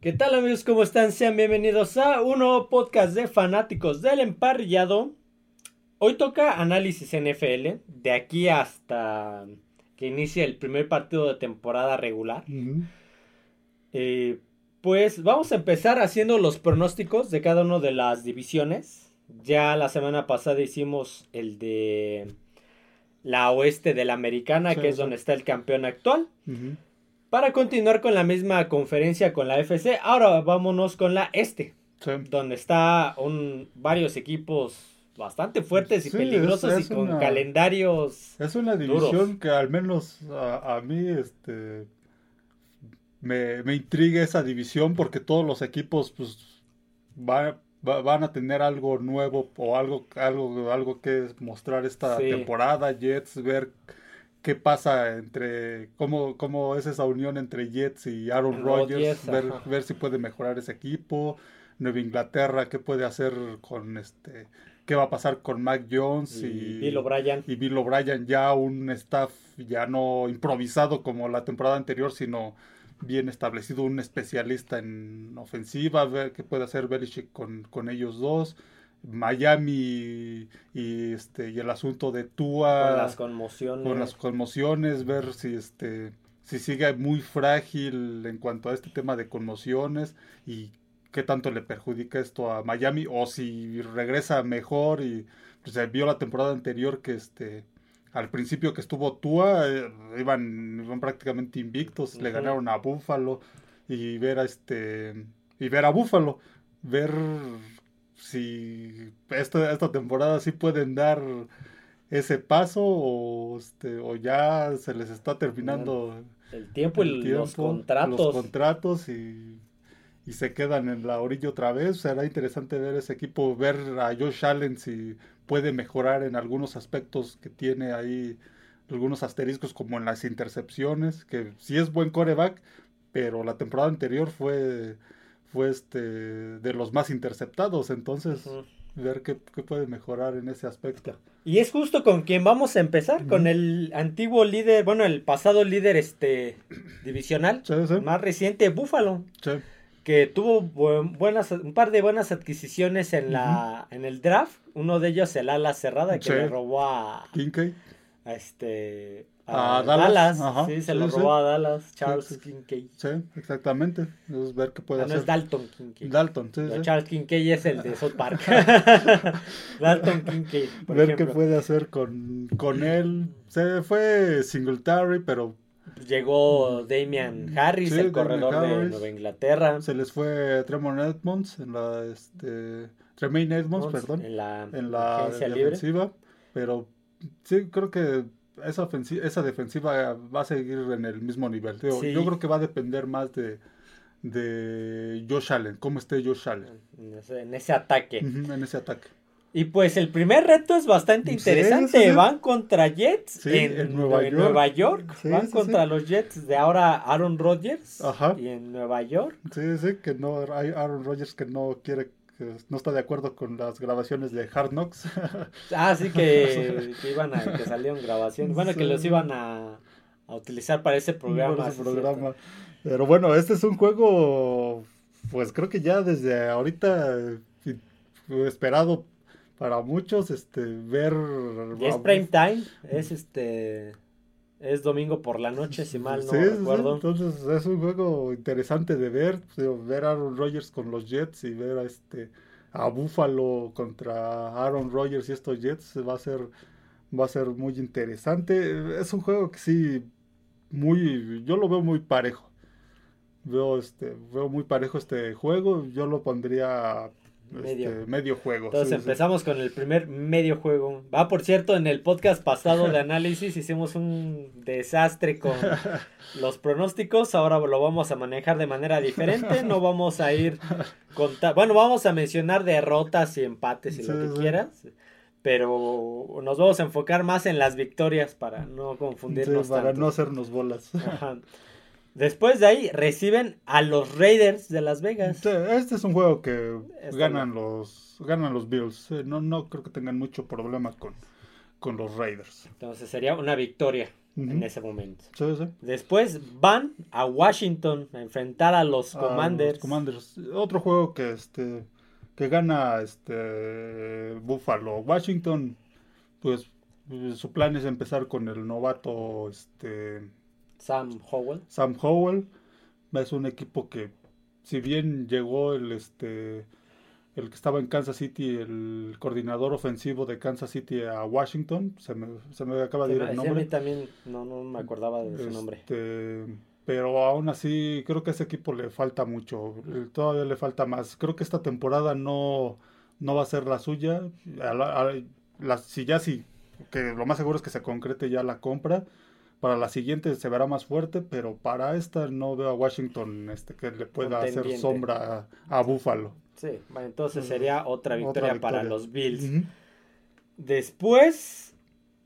¿Qué tal amigos? ¿Cómo están? Sean bienvenidos a un nuevo podcast de fanáticos del emparrillado. Hoy toca análisis NFL, de aquí hasta que inicie el primer partido de temporada regular. Eh, pues vamos a empezar haciendo los pronósticos de cada una de las divisiones. Ya la semana pasada hicimos el de la oeste de la americana, que es donde está el campeón actual. Para continuar con la misma conferencia con la FC, ahora vámonos con la este, donde está un, varios equipos bastante fuertes y peligrosos y con calendarios. Es una división que al menos a, mí este, me, me, intriga esa división porque todos los equipos pues, van a tener algo nuevo o algo, algo, algo que mostrar esta temporada. Jets, ver qué pasa entre, cómo, cómo es esa unión entre Jets y Aaron Rodgers, ver, ver si puede mejorar ese equipo. Nueva Inglaterra, qué puede hacer con este, qué va a pasar con Mac Jones y, Bill O'Brien. Y Bill O'Brien ya un staff ya no improvisado como la temporada anterior, sino bien establecido, un especialista en ofensiva, ver qué puede hacer Belichick con, con ellos dos. Miami y, este y el asunto de Tua con las conmociones. con las conmociones ver si este si sigue muy frágil en cuanto a este tema de conmociones y qué tanto le perjudica esto a Miami o si regresa mejor y pues, se vio la temporada anterior que este al principio que estuvo Tua eh, iban, iban prácticamente invictos, le ganaron a Buffalo y ver a este y ver a Buffalo, ver si esta, esta temporada sí pueden dar ese paso o, este, o ya se les está terminando el tiempo y los contratos. Los contratos y, y, se quedan en la orilla otra vez. Será interesante ver ese equipo, ver a Josh Allen si puede mejorar en algunos aspectos que tiene ahí, algunos asteriscos como en las intercepciones, que sí es buen coreback, pero la temporada anterior fue fue este de los más interceptados, entonces ver qué, puede mejorar en ese aspecto. Y es justo con quien vamos a empezar, con el antiguo líder, bueno, el pasado líder este divisional, más reciente, Buffalo. Que tuvo buenas, un par de buenas adquisiciones en la en el draft. Uno de ellos el ala cerrada que le robó a, a este a, Dallas. sí, se lo robó a Dallas, Charles Kincaid. Sí, exactamente. Es ver qué puede ah, hacer. No es Dalton Kincaid. Dalton, sí, Charles Kincaid es el de South Park. Dalton Kincaid. ver qué puede hacer con, con él. Se fue Singletary, pero Llegó Damian Harris, el corredor de Nueva Inglaterra. Se les fue Tremor Edmonds en la este Tremaine Edmonds, perdón, en la, en la defensiva, pero sí creo que esa, ofensiva, esa defensiva va a seguir en el mismo nivel. Yo creo que va a depender más de, de Josh Allen, cómo esté Josh Allen. En ese, ataque. en ese ataque. Y pues el primer reto es bastante interesante. Van contra Jets en, Nueva York. Van contra los Jets de ahora Aaron Rodgers. Y en Nueva York. Sí, sí, que no hay Aaron Rodgers que no quiere no está de acuerdo con las grabaciones de Hard Knocks. ah, sí, que, iban a, que salieron grabaciones. Bueno, que los iban a, utilizar para ese programa. programa. Pero bueno, este es un juego, pues creo que ya desde ahorita esperado para muchos, este, ver... es prime time, es este... Es domingo por la noche, si mal no recuerdo. entonces es un juego interesante de ver, ver a Aaron Rodgers con los Jets y ver a este a Buffalo contra Aaron Rodgers y estos Jets va a ser va a ser muy interesante. Es un juego que sí muy yo lo veo muy parejo. Veo este veo muy parejo este juego, yo lo pondría Medio. Este, medio juego. Entonces empezamos con el primer medio juego. Va, por cierto, en el podcast pasado de análisis hicimos un desastre con los pronósticos. Ahora lo vamos a manejar de manera diferente. No vamos a ir con... Bueno, vamos a mencionar derrotas y empates y lo que quieras. Pero nos vamos a enfocar más en las victorias para no confundirnos. para no hacernos bolas. Después de ahí reciben a los Raiders de Las Vegas. Este es un juego que ganan los ganan los Bills. No, no creo que tengan mucho problema con, con los Raiders. Entonces sería una victoria. en ese momento. Sí, sí. Después van a Washington a enfrentar a los Commanders. los Commanders. Otro juego que este que gana este Buffalo. Washington, pues su plan es empezar con el novato este Sam Howell. Sam Howell. Es un equipo que si bien llegó el este el que estaba en Kansas City, el coordinador ofensivo de Kansas City a Washington, se me, se me acaba de Sí, ir el sí, a nombre. mí también no, no me acordaba de su nombre. Este, pero aún así, creo que a ese equipo le falta mucho. Todavía le falta más. Creo que esta temporada no, no va a ser la suya. A la- a la- si ya sí, que lo más seguro es que se concrete ya la compra. Para la siguiente se verá más fuerte, pero para esta no veo a Washington este, que le pueda hacer sombra a, a Buffalo. Sí, bueno, entonces sería otra victoria, Otra para los Bills. Después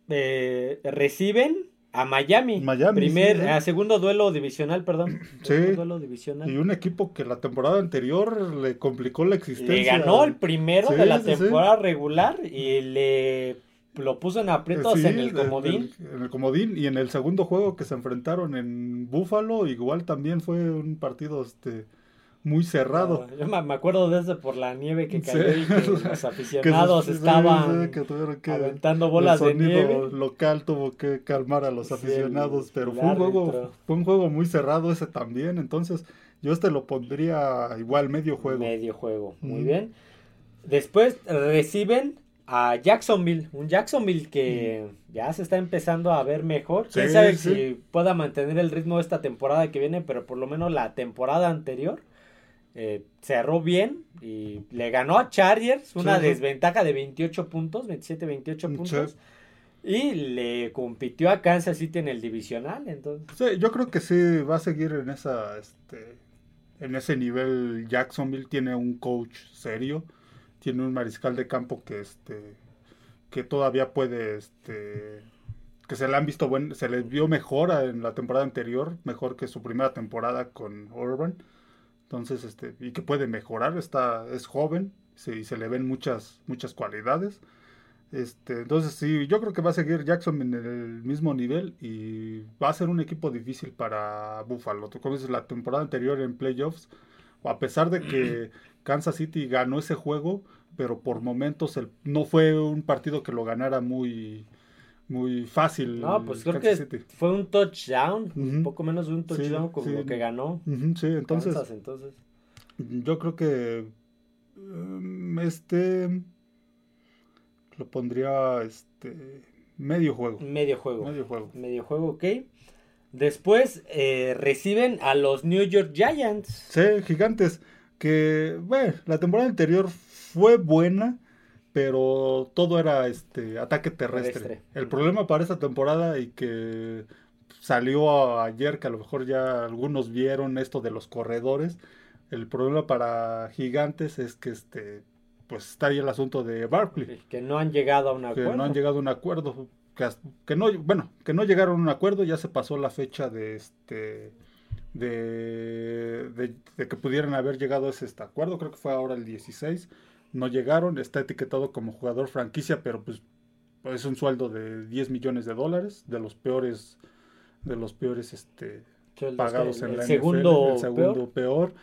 eh, reciben a Miami. Miami, Primer, sí, sí. a segundo duelo divisional, perdón. Sí. Segundo duelo divisional. Y un equipo que la temporada anterior le complicó la existencia. Le ganó el primero Sí, de la temporada regular y le lo puso en aprietos Sí, en el comodín. En el, comodín y en el segundo juego que se enfrentaron en Búfalo, igual también fue un partido este muy cerrado. Yo me me acuerdo de ese por la nieve que Sí. cayó y que los Que aficionados se- estaban que que- aventando bolas el de nieve. local tuvo que calmar a los Sí, aficionados, pero fue un juego fue un juego muy cerrado ese también, entonces yo este lo pondría igual medio juego. Medio juego, muy bien. Después reciben a Jacksonville, un Jacksonville que ya se está empezando a ver mejor. Quién Sí, sabe sí. si pueda mantener el ritmo de esta temporada que viene, pero por lo menos la temporada anterior eh, cerró bien y le ganó a Chargers una Sí, desventaja de 28 puntos, 27-28 Sí. puntos. Y le compitió a Kansas City en el divisional, entonces. Yo creo que sí va a seguir en esa este en ese nivel Jacksonville tiene un coach serio, tiene un mariscal de campo que este que todavía puede este que se le han visto buen se les vio mejor en la temporada anterior, mejor que su primera temporada con Urban. Entonces, este y que puede mejorar, está es joven, y se le ven muchas muchas cualidades. Este, entonces sí, yo creo que va a seguir Jackson en el mismo nivel y va a ser un equipo difícil para Buffalo. Tú conoces la temporada anterior en playoffs, a pesar de que Kansas City ganó ese juego, pero por momentos el- no fue un partido que lo ganara muy, muy fácil. No, pues creo Kansas que City. fue un touchdown, un poco menos de un Sí, touchdown sí. lo que ganó. Sí, entonces Kansas, entonces. yo creo que um, este lo pondría este medio juego. Medio juego. Medio juego. Medio juego, ok. Después eh, reciben a los New York Giants. Sí, gigantes. Que, bueno, la temporada anterior fue buena, pero todo era este ataque terrestre. Terrestre. El problema para esta temporada y que salió ayer, que a lo mejor ya algunos vieron esto de los corredores. El problema para gigantes es que este pues está ahí el asunto de Barkley Que no han llegado a un que acuerdo. no han llegado a un acuerdo que, que no bueno que no llegaron a un acuerdo ya se pasó la fecha de este de, de- de que pudieran haber llegado a ese este acuerdo creo que fue ahora el 16 no llegaron está etiquetado como jugador franquicia pero pues es un sueldo de 10 millones de dólares de los peores de los peores este pagados que- en el la segundo, NFL, el segundo peor. peor.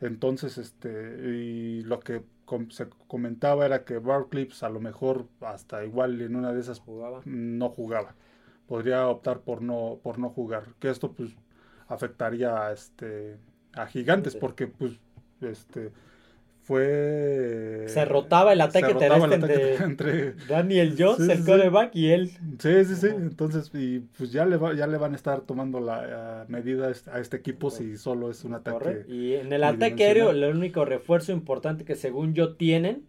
Entonces, este, y lo que com- se comentaba era que Barkley, pues, a lo mejor hasta igual en una de esas Jugaba. no jugaba. Podría optar por no, por no jugar. Que esto pues afectaría a este a gigantes, Sí. porque pues este fue Se rotaba el ataque el terrestre ataque entre- entre Daniel Jones, Sí, el sí, y él. Sí, sí, sí. Entonces, y pues ya le, va- ya le van a estar tomando la eh, medida a este- a este equipo si solo es un ataque. Corre. Y en el ataque aéreo, el único refuerzo importante que según yo tienen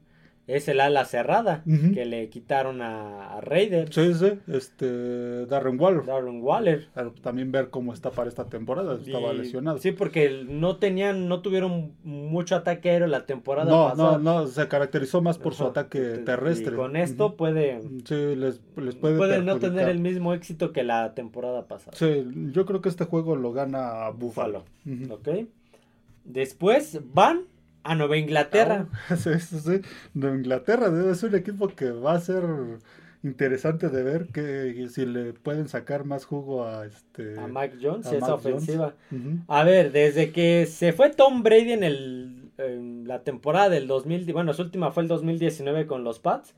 es el ala cerrada, que le quitaron a, a Raiders, Sí, sí, este Darren Waller. Darren Waller. Pero también ver cómo está para esta temporada. Estaba Y- lesionado. Sí, porque no tenían, no tuvieron mucho ataque aéreo la temporada no, pasada. no, no, se caracterizó más por su ataque Y terrestre. con esto puede, Sí, les, les puede puede no tener el mismo éxito que la temporada pasada. Sí, yo creo que este juego lo gana Buffalo. Ujú. ¿Ok? Después van a Nueva Inglaterra. Sí, sí, sí. Nueva Inglaterra ser un equipo que va a ser interesante de ver que si le pueden sacar más jugo a este A Mac Jones, a esa ofensiva. A ver, desde que se fue Tom Brady en el en la temporada del 2000, bueno, su última fue el 2019 con los Pats.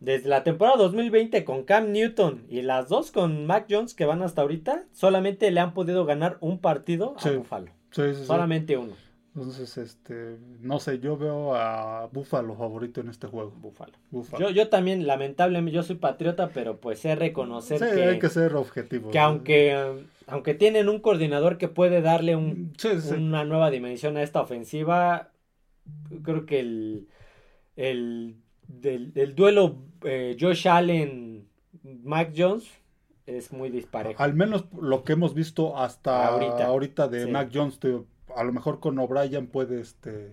Desde la temporada 2020 con Cam Newton y las dos con Mac Jones que van hasta ahorita, solamente le han podido ganar un partido a. Buffalo. Sí, sí, sí. Solamente uno, Entonces, este, no sé, yo veo a Buffalo favorito en este juego. Buffalo. Buffalo. Yo, yo también, lamentablemente, yo soy patriota, pero pues sé reconocer sí, que, hay que ser objetivo. que aunque, aunque tienen un coordinador que puede darle un, Sí, sí. una nueva dimensión a esta ofensiva. Creo que el, el, del, el duelo eh, Josh Allen, Mac Jones es muy disparejo. Al menos lo que hemos visto hasta Ahorita. ahorita, de. Mac Jones, a lo mejor con O'Brien puede, este,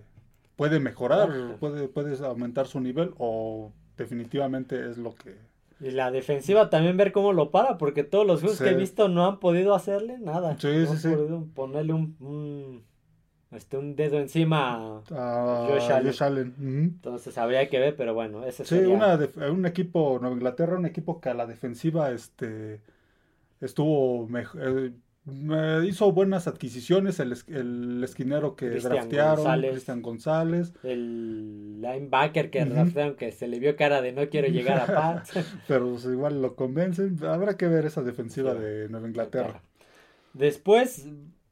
puede mejorar, Ajá. puede, puedes aumentar su nivel o definitivamente es lo que... Y la defensiva también ver cómo lo para, porque todos los juegos Sí. que he visto no han podido hacerle nada. Sí, no sí, han sí. podido ponerle un, un, este, un dedo encima. a Josh Allen. Josh Allen. Ujú. Entonces habría que ver, pero bueno, ese Sí, sería... una def- un equipo, Nueva Inglaterra, un equipo que a la defensiva este, estuvo mejor. Hizo buenas adquisiciones el, el esquinero que Cristian draftearon, González. Cristian González, El linebacker que Ujú. draftearon, que se le vio cara de no quiero llegar a Pats. pero pues, igual lo convencen. Habrá que ver esa defensiva Sí. de Nueva Inglaterra. Después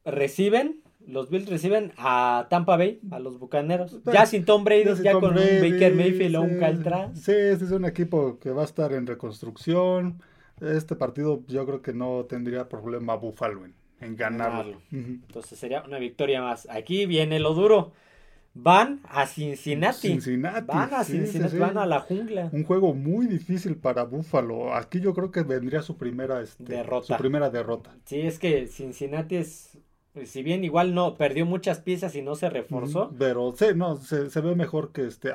reciben, los Bills reciben a Tampa Bay, a los Bucaneros. Pues, Ya sin Tom Brady, ya, Ya sin Tom con Brady, un Baker Mayfield o un sí. Trask. Sí, este es un equipo que va a estar en reconstrucción. Este partido yo creo que no tendría problema Buffalo en, en ganarlo. Entonces sería una victoria más. Aquí viene lo duro. Van a Cincinnati. Cincinnati. Van a sí, Cincinnati, sí. van a la jungla. Un juego muy difícil para Buffalo. Aquí yo creo que vendría su primera este, Derrota. Su primera derrota. Sí, es que Cincinnati es, si bien igual no, perdió muchas piezas y no se reforzó. Pero sí, no, se, se ve mejor que este.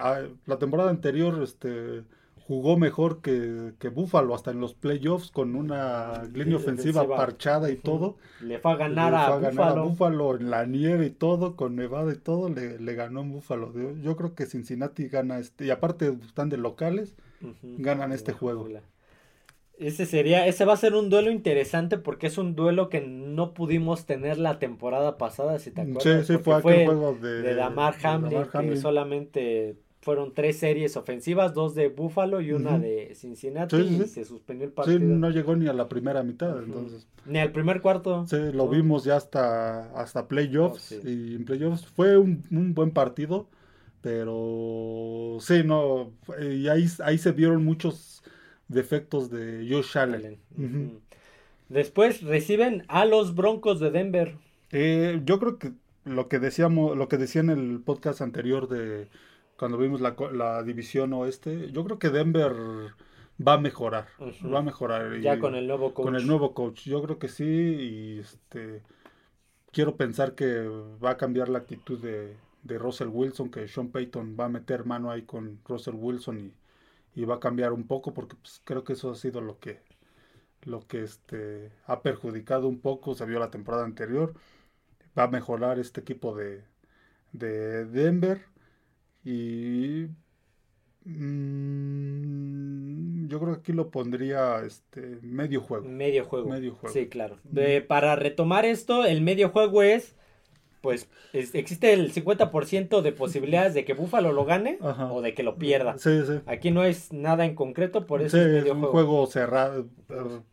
la temporada anterior este, jugó mejor que, que Buffalo, hasta en los playoffs, con una línea ofensiva parchada y todo. Le fue a ganar Le a fue a ganar a Buffalo. Buffalo en la nieve y todo, con nevada y todo, le, le ganó en Buffalo. Yo, yo creo que Cincinnati gana este. Y aparte están de locales. Ganan este juego. Ese sería, ese va a ser un duelo interesante porque es un duelo que no pudimos tener la temporada pasada, si te Sí, acuerdas. sí, porque fue aquel juego de, de Damar Hamlin, que Hamlin. solamente fueron tres series ofensivas, dos de Buffalo y una de Cincinnati, Sí, sí, y sí. se suspendió el Sí, partido. no llegó ni a la primera mitad, entonces. Ni al primer cuarto. Sí, lo No. vimos ya hasta, hasta playoffs. Oh, sí. Y en playoffs fue un, un buen partido. Pero sí, no. Y ahí, ahí se vieron muchos defectos de Josh Allen. Después reciben a los Broncos de Denver. Eh, yo creo que lo que decíamos, lo que decía en el podcast anterior de cuando vimos la, la división oeste, yo creo que Denver va a mejorar. Va a mejorar. Ya Y- con el nuevo coach. Con el nuevo coach, yo creo que sí, y este quiero pensar que va a cambiar la actitud de, de Russell Wilson, que Sean Payton va a meter mano ahí con Russell Wilson y, y va a cambiar un poco, porque pues, creo que eso ha sido lo que lo que este ha perjudicado un poco, se vio la temporada anterior, va a mejorar este equipo de, de Denver y mm, yo creo que aquí lo pondría este medio juego. Medio juego. Medio juego. Sí, claro. De- para retomar esto, el medio juego es, pues, es- existe el 50% de posibilidades de que Buffalo lo gane Ajá. o de que lo pierda. Sí, sí. Aquí no es nada en concreto, por eso Sí, es medio un juego. juego cerrado.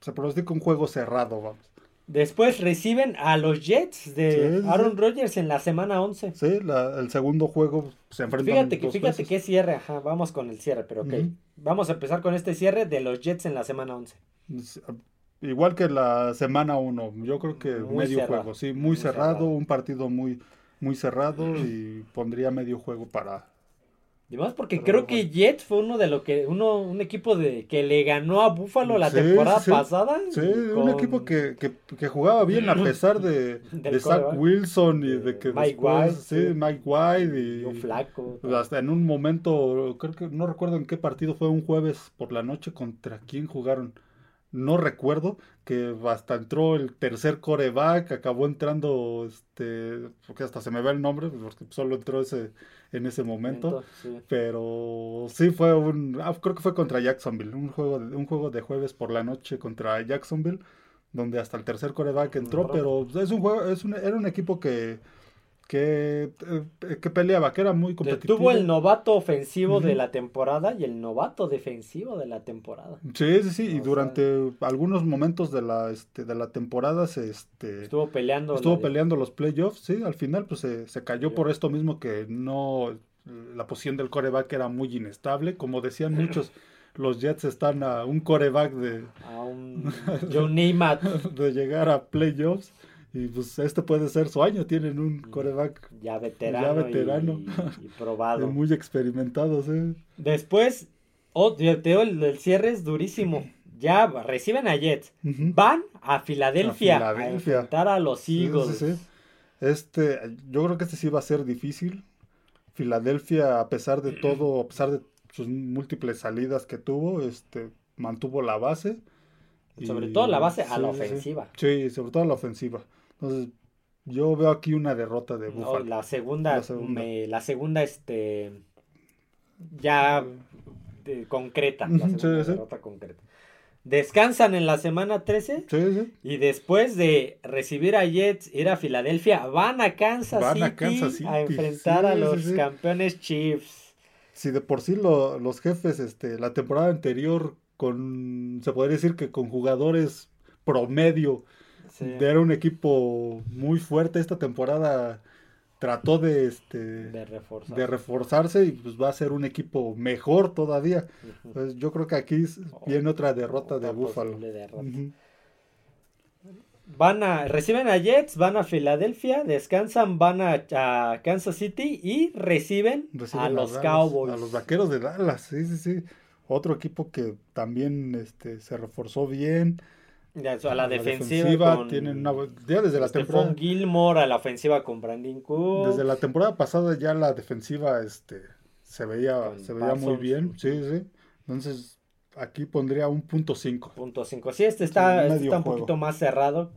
Se pronostica un juego cerrado, vamos. Después reciben a los Jets de Sí, Aaron sí. Rodgers en la semana 11. Sí, la- el segundo juego se enfrentan Fíjate que, dos fíjate que cierre, ajá, vamos con el cierre, pero ok. Vamos a empezar con este cierre de los Jets en la semana 11. Igual que la semana 1, yo creo que Muy medio cerrado, juego, sí, muy, muy cerrado, cerrado. un partido muy muy cerrado y pondría medio juego para Y más porque Pero creo que Jets fue uno de lo que uno un equipo de que le ganó a Buffalo la Sí, temporada sí. pasada. Sí, un equipo que, que, que jugaba bien a pesar de, de Zach. Wilson y De que Mike después, White, sí. Mike White y flaco. pues, hasta en un momento, creo que no recuerdo en qué partido fue un jueves por la noche contra quién jugaron. no recuerdo que hasta entró el tercer coreback, acabó entrando, este, porque hasta se me ve el nombre, porque solo entró ese en ese momento, pero sí fue un, ah, creo que fue contra Jacksonville, un juego, de, un juego de jueves por la noche contra Jacksonville, donde hasta el tercer coreback entró, pero es un juego, es un, era un equipo que que, eh, que peleaba, que era muy competitivo. Tuvo el novato ofensivo de la temporada y el novato defensivo de la temporada. Sí, sí, sí, y durante algunos momentos de la, este, de la temporada se este, estuvo peleando. Estuvo peleando los playoffs, sí, al final pues se, se cayó por esto mismo que no, la posición del coreback era muy inestable, como decían muchos. los Jets están a un coreback de, a un John Neymat de llegar a playoffs. Y pues este puede ser su año, tienen un coreback ya veterano, Y, probado. muy experimentado, sí. Después, oh, el, cierre es durísimo. Ya reciben a Jets. Van a Filadelfia a, enfrentar a los Eagles. este, yo creo que este sí va a ser difícil. Filadelfia, a pesar de todo, a pesar de sus múltiples salidas que tuvo, este, mantuvo la base. Sobre todo la base a la ofensiva. sí, sobre todo a la ofensiva. Entonces, yo veo aquí una derrota de Buffalo. la segunda, la segunda, este, ya concreta. La segunda derrota concreta. Descansan en la semana 13 y después de recibir a Jets, ir a Filadelfia, van a Kansas, City, a enfrentar a los campeones Chiefs. Si de por sí los jefes, este, la temporada anterior, con, se podría decir que con jugadores promedio, era un equipo muy fuerte esta temporada. Trató de, este, de, reforzarse y pues va a ser un equipo mejor todavía. pues yo creo que aquí viene otra derrota de Buffalo. Van a, reciben a Jets, van a Filadelfia, descansan, van a, Kansas City y reciben, a los Cowboys. A los vaqueros de Dallas, sí, sí, sí. Otro equipo que también este, se reforzó bien. Ya, a la, defensiva, tienen una, ya desde la temporada Gilmore a la ofensiva con Brandon Cook. Desde la temporada pasada ya la defensiva este se veía se veía muy bien, sí, sí. Entonces, aquí pondría un punto cinco. Punto cinco. Sí, este está, este está un poquito más cerrado.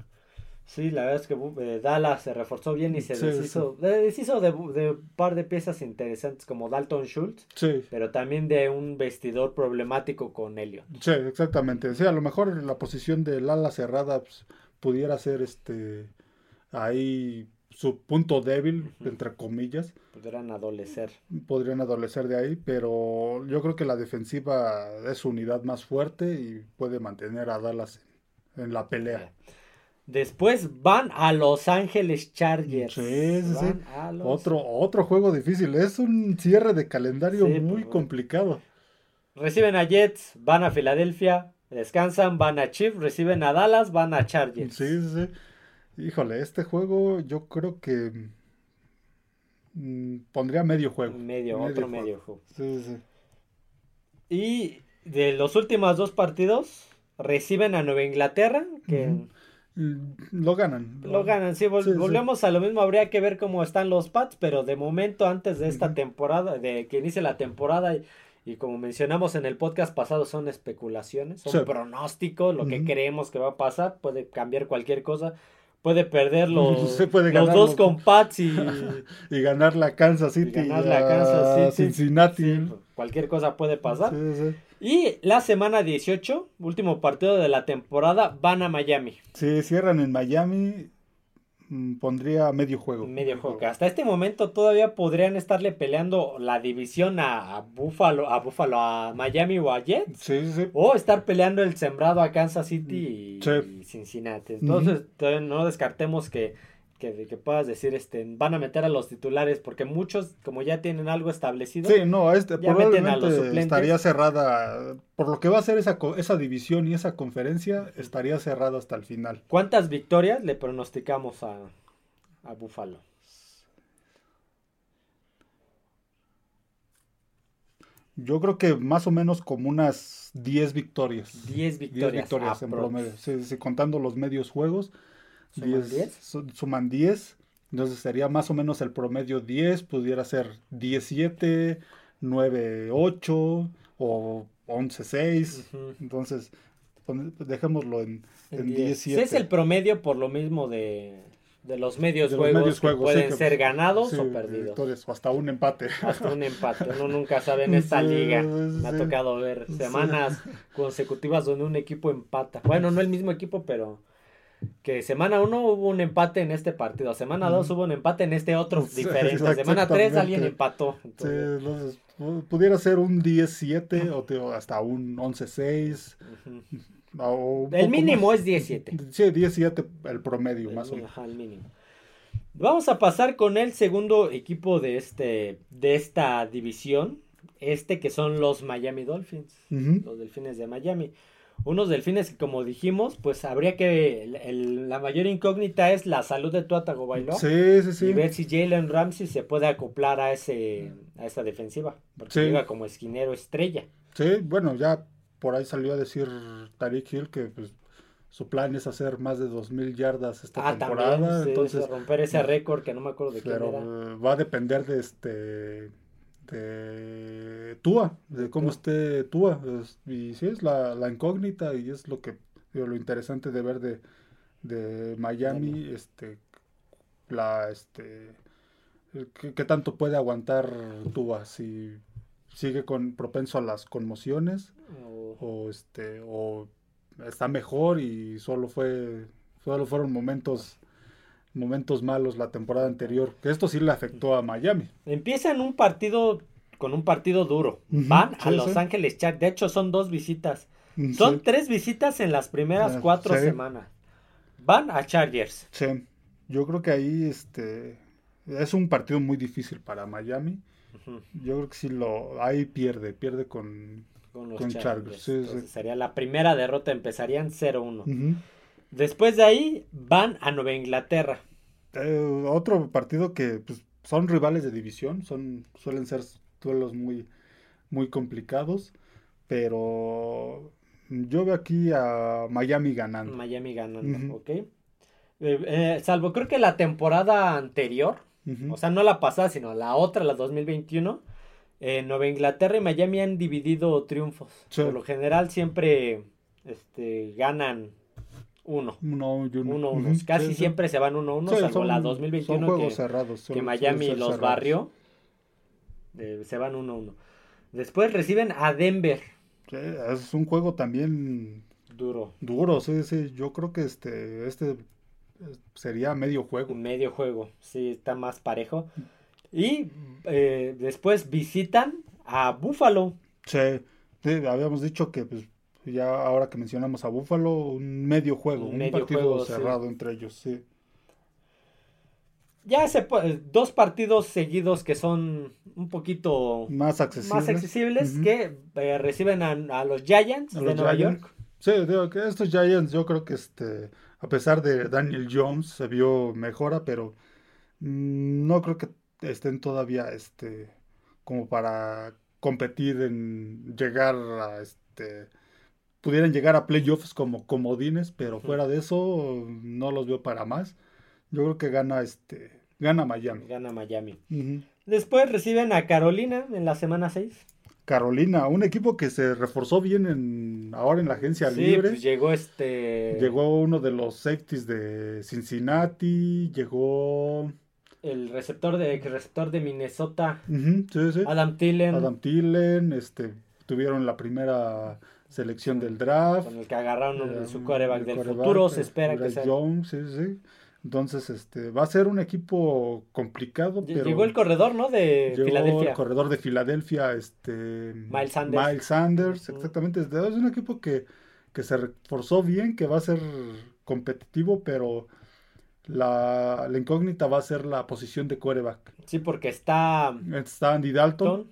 Sí, la verdad es que eh, Dallas se reforzó bien y se deshizo, deshizo de, un par de piezas interesantes como Dalton Schultz, sí. pero también de un vestidor problemático con Elliot. Sí, exactamente. Sí, a lo mejor la posición del ala cerrada pues, pudiera ser este ahí su punto débil, entre comillas. Podrían adolecer. Podrían adolecer de ahí, pero yo creo que la defensiva es su unidad más fuerte y puede mantener a Dallas en, la pelea. Después van a Los Ángeles Chargers. Sí, sí, sí. Otro, otro juego difícil. Es un cierre de calendario muy pues, complicado. Reciben a Jets, van a Filadelfia, descansan, van a Chiefs, reciben a Dallas, van a Chargers. Sí, sí, sí. Híjole, este juego yo creo que mm, pondría medio juego. Medio, otro medio juego. Sí, sí. Y de los últimos dos partidos, reciben a Nueva Inglaterra, que lo ganan. Lo ganan, sí, volvemos a lo mismo, habría que ver cómo están los Pats, pero de momento antes de esta temporada, de que inicie la temporada y, como mencionamos en el podcast pasado son especulaciones, son pronósticos, lo que creemos que va a pasar, puede cambiar cualquier cosa. Puede perder los, los dos con Pats y, y ganar la Kansas City. Y ganar la Kansas City. Cincinnati. cualquier cosa puede pasar. Y la semana 18, último partido de la temporada, van a Miami. Sí, cierran en Miami. Mm, pondría medio juego. Medio juego. hasta este momento todavía podrían estarle peleando la división a, Buffalo, a Buffalo, a Miami o a Jets. Sí, sí. O estar peleando el sembrado a Kansas City y, Cincinnati. Entonces, no descartemos que que, que, puedas decir, este, van a meter a los titulares, porque muchos, como ya tienen algo establecido, sí, no, este, probablemente estaría cerrada, por lo que va a ser esa, esa división y esa conferencia, estaría cerrada hasta el final. ¿Cuántas victorias le pronosticamos a, a Buffalo? Yo creo que más o menos como unas 10 victorias. 10 victorias. 10 victorias en promedio. Sí, contando los medios juegos. ¿Suman 10? Suman 10. Entonces sería más o menos el promedio 10, pudiera ser 17, 9, 8 o 11, 6. Entonces, dejémoslo en, en 17. es el promedio por lo mismo de, de los medios juegos, que pueden ser ganados o perdidos. o hasta un empate. Hasta un empate. Uno nunca sabe en esta liga. Me ha tocado ver semanas consecutivas donde un equipo empata. Bueno, no el mismo equipo, pero que semana uno hubo un empate en este partido, semana dos hubo un empate en este otro diferente, semana tres alguien empató. pudiera ser un 10-7 o hasta un 11-6. el mínimo es 17. Sí, 17 el promedio, más o menos. el mínimo. Vamos a pasar con el segundo equipo de, este, de esta división, este que son los Miami Dolphins, los Delfines de Miami unos delfines que como dijimos, pues habría que, la mayor incógnita es la salud de Tua Tagovailoa. Sí, sí, sí. Y ver si Jalen Ramsey se puede acoplar a ese a esa defensiva, porque sí. como esquinero estrella. Sí, bueno, ya por ahí salió a decir Tariq Hill que pues, su plan es hacer más de 2000 yardas esta ah, temporada, entonces romper ese récord que no me acuerdo de quién era. va a depender de este de Tua, de cómo esté Tua. y sí, es la, incógnita y es lo que lo interesante de ver de, de Miami, este, la, este, qué, tanto puede aguantar Tua, si sigue con propenso a las conmociones o este, o está mejor y solo fue, solo fueron momentos momentos malos la temporada anterior, que esto sí le afectó a Miami. Empiezan un partido con un partido duro. Van a Los Ángeles Chargers. De hecho, son dos visitas. Son tres visitas en las primeras cuatro semanas. Van a Chargers. Sí. Yo creo que ahí este es un partido muy difícil para Miami. Yo creo que sí lo ahí pierde, pierde con, con los Chargers. sería la primera derrota, empezarían 0-1. Después de ahí van a Nueva Inglaterra. Eh, otro partido que pues, son rivales de división, son suelen ser duelos muy muy complicados, pero yo veo aquí a Miami ganando. Miami ganando, ok. Eh, eh, salvo creo que la temporada anterior, o sea, no la pasada, sino la otra, la 2021, Nueva Inglaterra y Miami han dividido triunfos. Por lo general siempre este, ganan uno. Uno, uno. Casi siempre se van uno uno, salvo la 2021 que, cerrados, que Miami los barrió. se van uno uno. Después reciben a Denver. es un juego también duro. Duro, sí, sí. Yo creo que este, este sería medio juego. Medio juego, sí, está más parejo. Y eh, después visitan a Buffalo. Sí, habíamos dicho que pues, ya ahora que mencionamos a Buffalo, un medio juego, un, partido cerrado entre ellos, sí. Ya se dos partidos seguidos que son un poquito más accesibles, más accesibles que eh, reciben a, los Giants de Nueva York. Sí, digo que estos Giants yo creo que este a pesar de Daniel Jones se vio mejora, pero mm, no creo que estén todavía este como para competir en llegar a este pudieran llegar a playoffs como comodines, pero fuera de eso no los veo para más. Yo creo que gana este gana Miami. Gana Miami. Después reciben a Carolina en la semana 6. Carolina, un equipo que se reforzó bien en ahora en la agencia sí, libre. Pues llegó este llegó uno de los safeties de Cincinnati, llegó el receptor de receptor de Minnesota, sí, sí. Adam Tillen. Adam Tillen, este tuvieron la primera selección del draft. Con el que agarraron su coreback del futuro, se espera que sea. sí, sí. Entonces, este, va a ser un equipo complicado, pero... Llegó el corredor, ¿no? De llegó Filadelfia. el corredor de Filadelfia, este... Miles Sanders. Miles Sanders, exactamente. Es un equipo que, que se reforzó bien, que va a ser competitivo, pero la, la, incógnita va a ser la posición de coreback. Sí, porque está... Está Andy Dalton,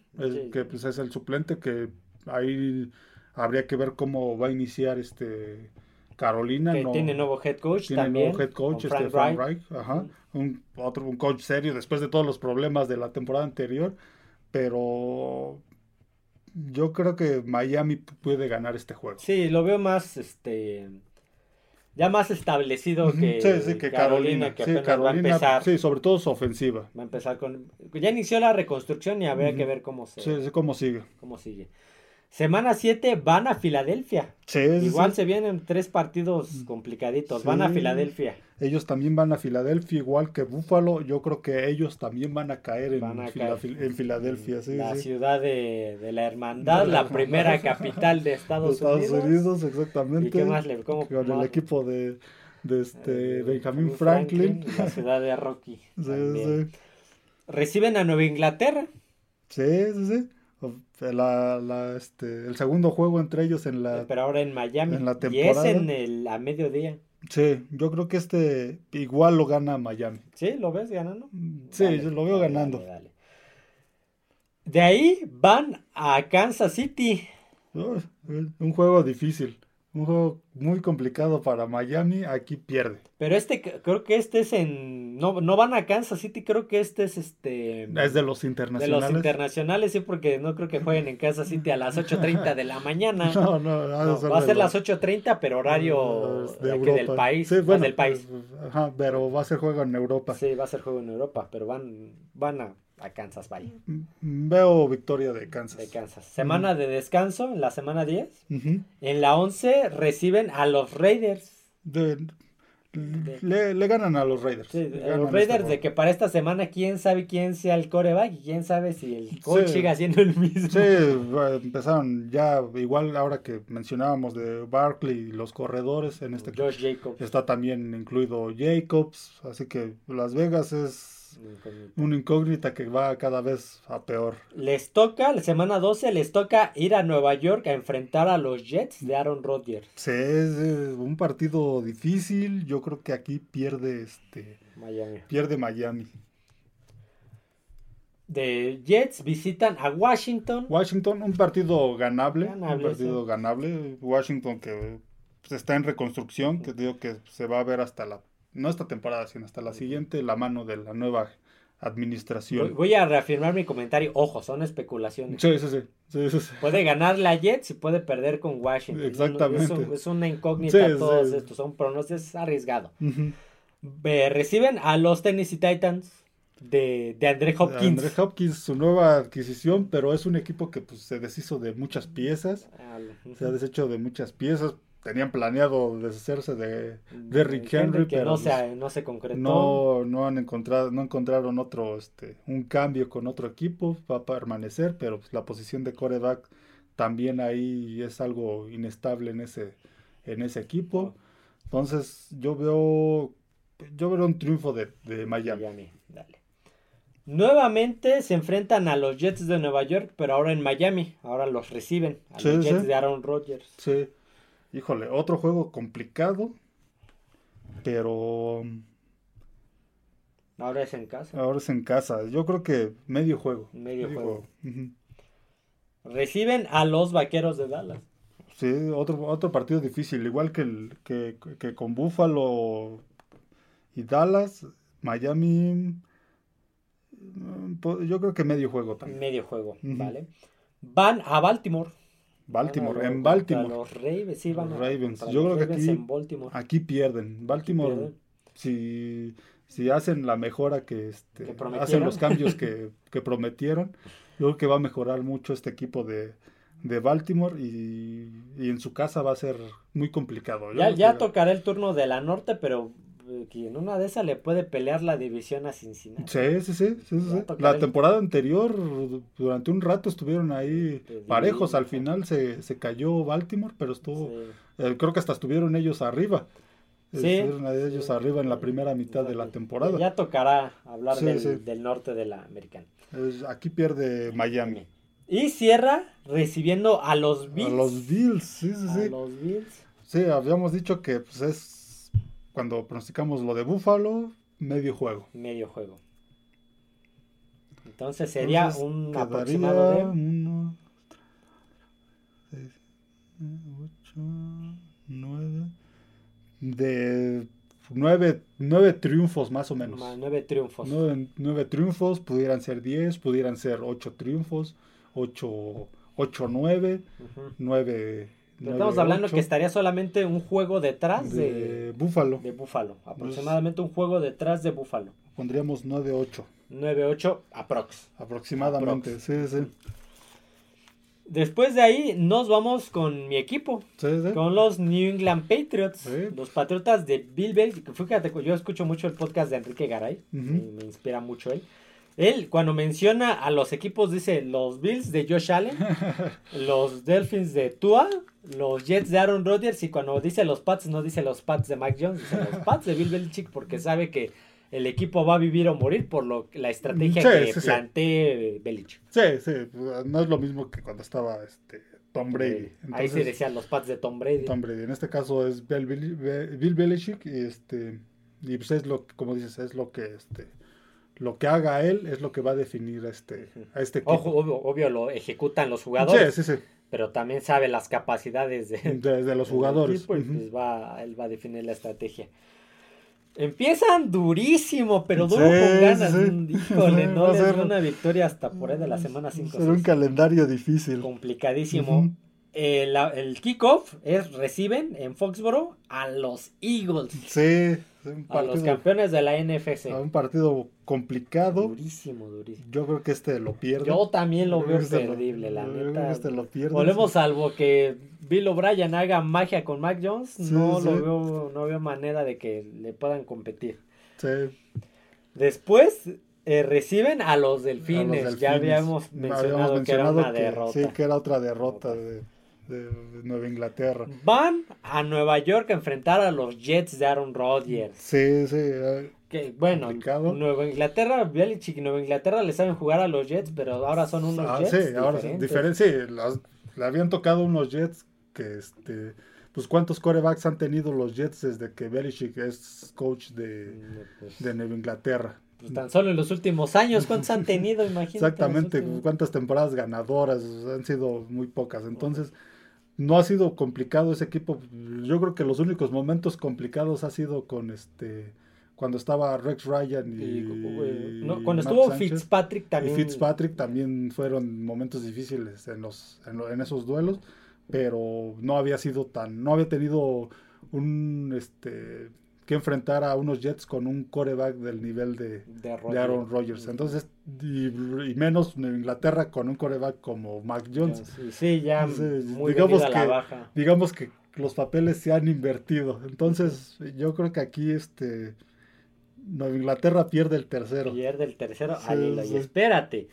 que pues, es el suplente que ahí Habría que ver cómo va a iniciar este Carolina. Que tiene nuevo head coach tiene nuevo head coach, este Frank Reich. Ajá. Un, otro, un coach serio después de todos los problemas de la temporada anterior. Pero yo creo que Miami puede ganar este juego. Sí, lo veo más, este, ya más establecido que, sí, que Carolina, que apenas va a empezar. Sí, sobre todo su ofensiva. Va a empezar con, ya inició la reconstrucción y habría que ver cómo se, cómo sigue. Cómo sigue. Semana 7 van a Filadelfia. Sí, Igual sí. se vienen tres partidos complicaditos. Van a. Filadelfia. Ellos también van a Filadelfia, igual que Buffalo. Yo creo que ellos también van a caer en, Van a Fila- caer. en Filadelfia. Sí, la ciudad de, de la hermandad, De la la hermandad. primera capital de Estados, Estados Unidos. Unidos, exactamente. ¿Y qué más le cómo- Con el equipo de, de este Eh, Benjamin Franklin. La ciudad de Rocky. Sí, también. sí. Reciben a Nueva Inglaterra. Sí, sí, sí. O- La, la, este, el segundo juego entre ellos en la... Pero ahora en Miami. en la y es temporada. en el, a mediodía. Sí, yo creo que este igual lo gana Miami. ¿Sí? ¿Lo ves ganando? Sí, Dale, yo lo veo dale, ganando. dale. De ahí van a Kansas City. Uy, un juego difícil, un juego muy complicado para Miami, aquí pierde. Pero este, creo que este es en... No, no van a Kansas City, creo que este es este... Es de los de internacionales. los internacionales, sí, porque no creo que jueguen en Kansas City a las 8.30 de la mañana. No, no, de No, ser va a de ser las 8.30, pero horario de de aquí del país. Sí, bueno, del país. Ajá, pero va a ser juego en Europa. Sí, va a ser juego en Europa, pero van, van a, a Kansas, vaya, Mm, Veo victoria de Kansas. de Kansas. Semana de descanso, en la semana 10. Ujú. En la 11 reciben a los Raiders. De- le, le ganan a los Raiders. Sí, a los este Raiders de que para esta semana quién sabe quién sea el coreback y quién sabe si el coach Sí. siga siendo el mismo. Sí, empezaron ya, igual ahora que mencionábamos de Barkley y los corredores, en este Josh Jacobs. está también incluido Jacobs, así que Las Vegas es una incógnita que va cada vez a peor. Les toca, la semana 12, les toca ir a Nueva York a enfrentar a los Jets de Aaron Rodgers. Sí, es un partido difícil, yo creo que aquí pierde este Miami. pierde Miami. De Jets visitan a Washington. Washington, un partido ganable, Ganable, un partido sí. ganable. Washington que pues, está en reconstrucción, que digo que se va a ver hasta la, no esta temporada, sino hasta la siguiente, la mano de la nueva administración. voy a reafirmar mi comentario. Ojo, son especulaciones. Sí, sí, sí, sí, sí, sí. Puede ganar la Jets y puede perder con Washington. Exactamente. Es, un- es una incógnita Sí, todos sí. estos. Son pronósticos arriesgados. Eh, reciben a los Tennessee Titans de, de Andre Hopkins. Andre Hopkins, su nueva adquisición, pero es un equipo que pues, se deshizo de muchas piezas, Ah, se ha deshecho de muchas piezas. Tenían planeado deshacerse de Derrick Henry, que pero no, pues, se, no se concretó. No, no han encontrado, no encontraron otro, este, un cambio con otro equipo, va a permanecer, pero pues, la posición de coreback también ahí es algo inestable en ese, en ese equipo. Entonces, yo veo, yo veo un triunfo de, de Miami. Miami, dale. Nuevamente se enfrentan a los Jets de Nueva York, pero ahora en Miami. Ahora los reciben. A Sí, los Jets sí. de Aaron Rodgers. Sí, híjole, otro juego complicado, pero Ahora es en casa. ahora es en casa. Yo creo que medio juego. Medio juego. Reciben a los Vaqueros de Dallas. Sí, otro, otro partido difícil, igual que, el, que, que con Buffalo y Dallas, Miami, mm, yo creo que medio juego también. Medio juego. ¿vale? Van a Baltimore. Baltimore, a- en Baltimore, Los Ravens, sí, van Los Ravens. Yo los creo que aquí- en aquí pierden. Baltimore, Pierden. si, si hacen la mejora que, este, Que hacen los cambios que, que prometieron, yo creo que va a mejorar mucho este equipo de, de Baltimore y, y en su casa va a ser muy complicado. Yo Ya, ya tocará el turno de la norte, pero que en una de esas le puede pelear la división a Cincinnati. Sí, sí, sí, sí, sí, La el- temporada anterior, durante un rato estuvieron ahí parejos. Al final se, se cayó Baltimore, pero estuvo, Sí. eh, creo que hasta estuvieron ellos arriba. Sí, Estuvieron ellos arriba en la primera mitad de la temporada. Ya tocará hablar del, norte de la americana. Aquí pierde Miami. Y cierra recibiendo a los Bills. A los Bills, sí, sí, A sí. los Bills. Sí, habíamos dicho que pues, es cuando pronosticamos lo de Buffalo, medio juego. Medio juego. Entonces sería Entonces, un aproximado de... uno, seis, ocho, nueve, de nueve, nueve triunfos más o menos. ma- Nueve triunfos. Nueve, triunfos, pudieran ser diez, pudieran ser ocho triunfos, ocho, ocho nueve, nueve. Pero Estamos hablando que estaría solamente un juego detrás de, de Buffalo. de Búfalo. Aproximadamente un juego detrás de Búfalo. Pondríamos nueve, ocho 9-8 aprox. aproximadamente. Aprox. Sí, sí. después de ahí nos vamos con mi equipo, Sí, sí. con los New England Patriots, Sí. los Patriotas de Bill Belichick. Fíjate, yo escucho mucho el podcast de Enrique Garay, me, me inspira mucho él. Él, cuando menciona a los equipos, dice los Bills de Josh Allen, los Dolphins de Tua, los Jets de Aaron Rodgers, y cuando dice los Pats, no dice los Pats de Mac Jones, dice los Pats de Bill Belichick, porque sabe que el equipo va a vivir o morir por lo, la estrategia Sí, que sí, sí. plantee Belichick. Sí, sí, no es lo mismo que cuando estaba este Tom Brady. Ahí se decían los Pats de Tom Brady. Tom Brady. En este caso es Bill, Bill- Bill Belichick y este y pues es lo que, como dices, es lo que este lo que haga él es lo que va a definir a este a este equipo. Ojo, obvio, obvio lo ejecutan los jugadores, sí, sí, sí. Pero también sabe las capacidades de, De, de los jugadores. pues va, él va a definir la estrategia. Empiezan durísimo, pero duro Sí, con ganas. sí. Híjole, no les ser- una victoria hasta por ahí de la semana 5. Será un calendario difícil. Complicadísimo. Ujú. Eh, el kickoff es reciben en Foxboro a los Eagles, Sí, a los campeones de la NFC. a un partido complicado. Durísimo, durísimo. Yo creo que este lo pierde. Yo también lo veo este lo- perdible, la neta. este lo pierde. Volvemos salvo que Bill O'Brien haga magia con Mac Jones, Sí, no sí. lo veo, no veo manera de que le puedan competir. Sí. Después eh, reciben a los A delfines, ya habíamos mencionado, Habíamos que era una que- derrota. Sí, que era otra derrota de, de Nueva Inglaterra. Van a Nueva York a enfrentar a los Jets de Aaron Rodgers. Sí, sí. eh, Que bueno, Complicado. Nueva Inglaterra, Belichick y Nueva Inglaterra le saben jugar a los Jets, pero ahora son unos ah, Jets sí, ahora sí, diferentes. diferente. Sí, las- le habían tocado unos Jets que, este, pues, ¿cuántos corebacks han tenido los Jets desde que Belichick es coach de, Mm, pues, de Nueva Inglaterra? pues, tan solo en los últimos años, ¿cuántos han tenido? Imagínate. Exactamente, últimos- cuántas temporadas ganadoras han sido muy pocas. Entonces, no ha sido complicado ese equipo. Yo creo que los únicos momentos complicados ha sido con este cuando estaba Rex Ryan y, Y, no, cuando Matt estuvo Sánchez. Fitzpatrick Y también. Fitzpatrick también fueron momentos difíciles en los en, lo- en esos duelos, pero no había sido tan, no había tenido un este que enfrentar a unos Jets con un coreback del nivel de, de, de Rodgers. Aaron Rodgers. Entonces, y, y menos en Inglaterra con un coreback como Mac Jones. Sí, sí, ya muy digamos la que- baja. Digamos que los papeles se han invertido. Entonces, yo creo que aquí este Nueva Inglaterra pierde el tercero. Pierde el tercero Sí, sí. Y espérate.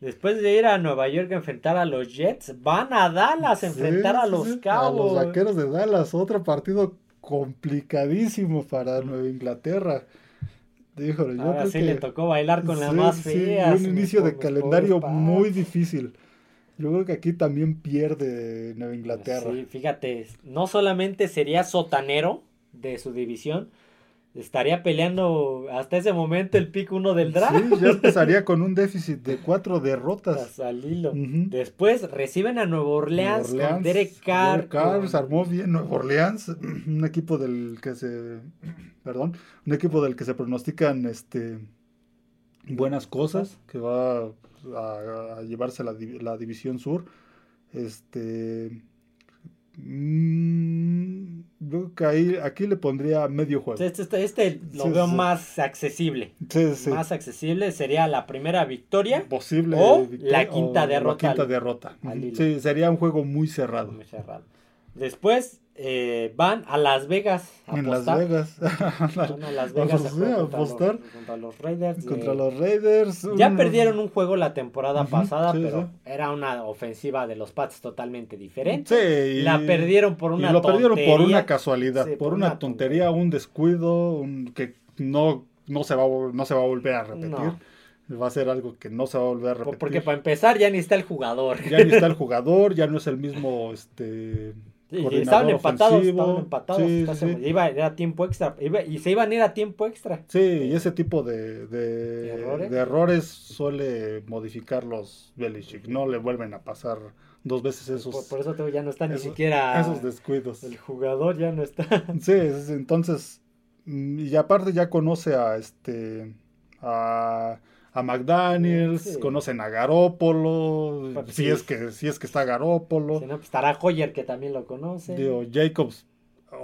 Después de ir a Nueva York a enfrentar a los Jets, van a Dallas a enfrentar a los Cowboys. A los vaqueros de Dallas, otro partido complicadísimo para Nueva Inglaterra. Híjole, yo Ahora creo sí que le tocó bailar con las sí, más sí, feas. un inicio de pobres- calendario muy difícil. Yo creo que aquí también pierde Nueva Inglaterra. Sí, fíjate, no solamente sería sotanero de su división, estaría peleando hasta ese momento el pick 1 del draft. Sí, ya empezaría con un déficit de cuatro derrotas. Al hilo. Después reciben a Nueva Orleans, con Derek Carr. Derek Carr se armó bien Nueva Orleans, un equipo del que se, perdón, un equipo del que se pronostican, este, buenas cosas, que va a, a llevarse la, la división sur, este, mm, yo creo que ahí, aquí le pondría medio juego. Este, este- este lo Sí, veo sí. más accesible. Sí. Más accesible sería la primera victoria. posible o victoria la quinta o derrota La quinta al- derrota. al. Sí, sería un juego muy cerrado. Muy cerrado. Después eh, van a Las Vegas a En Las. Vegas. Van a Las Vegas a jugar a contra. Los, contra los Raiders. Contra los Raiders. Ya un- perdieron un juego la temporada pasada, sí, pero sí. era una ofensiva de los Pats totalmente diferente. Sí, y- La perdieron por y una lo perdieron por tontería. una casualidad, Sí, por, una, tontería, un descuido, un, que no, no, se va, no se va a volver a repetir. No. Va a ser algo que no se va a volver a repetir. Porque para empezar ya ni está el jugador. Ya ni está el jugador, ya no es el mismo este y estaban empatados, estaban empatados. Sí, sí. Iba, era tiempo extra. iba- y se iban a ir a tiempo extra. Sí, y ese tipo de, de, ¿Errores? de errores suele modificarlos Belichick. No le vuelven a pasar dos veces esos, Por, por eso te ya no está ni siquiera. esos descuidos. El jugador ya no está. Sí, es- entonces, mm, y aparte ya conoce a este, a, a McDaniels, Sí. conocen a Garópolo, si sí. es que, si es que está Garópolo, Si no, pues estará Hoyer que también lo conoce. digo, Jacobs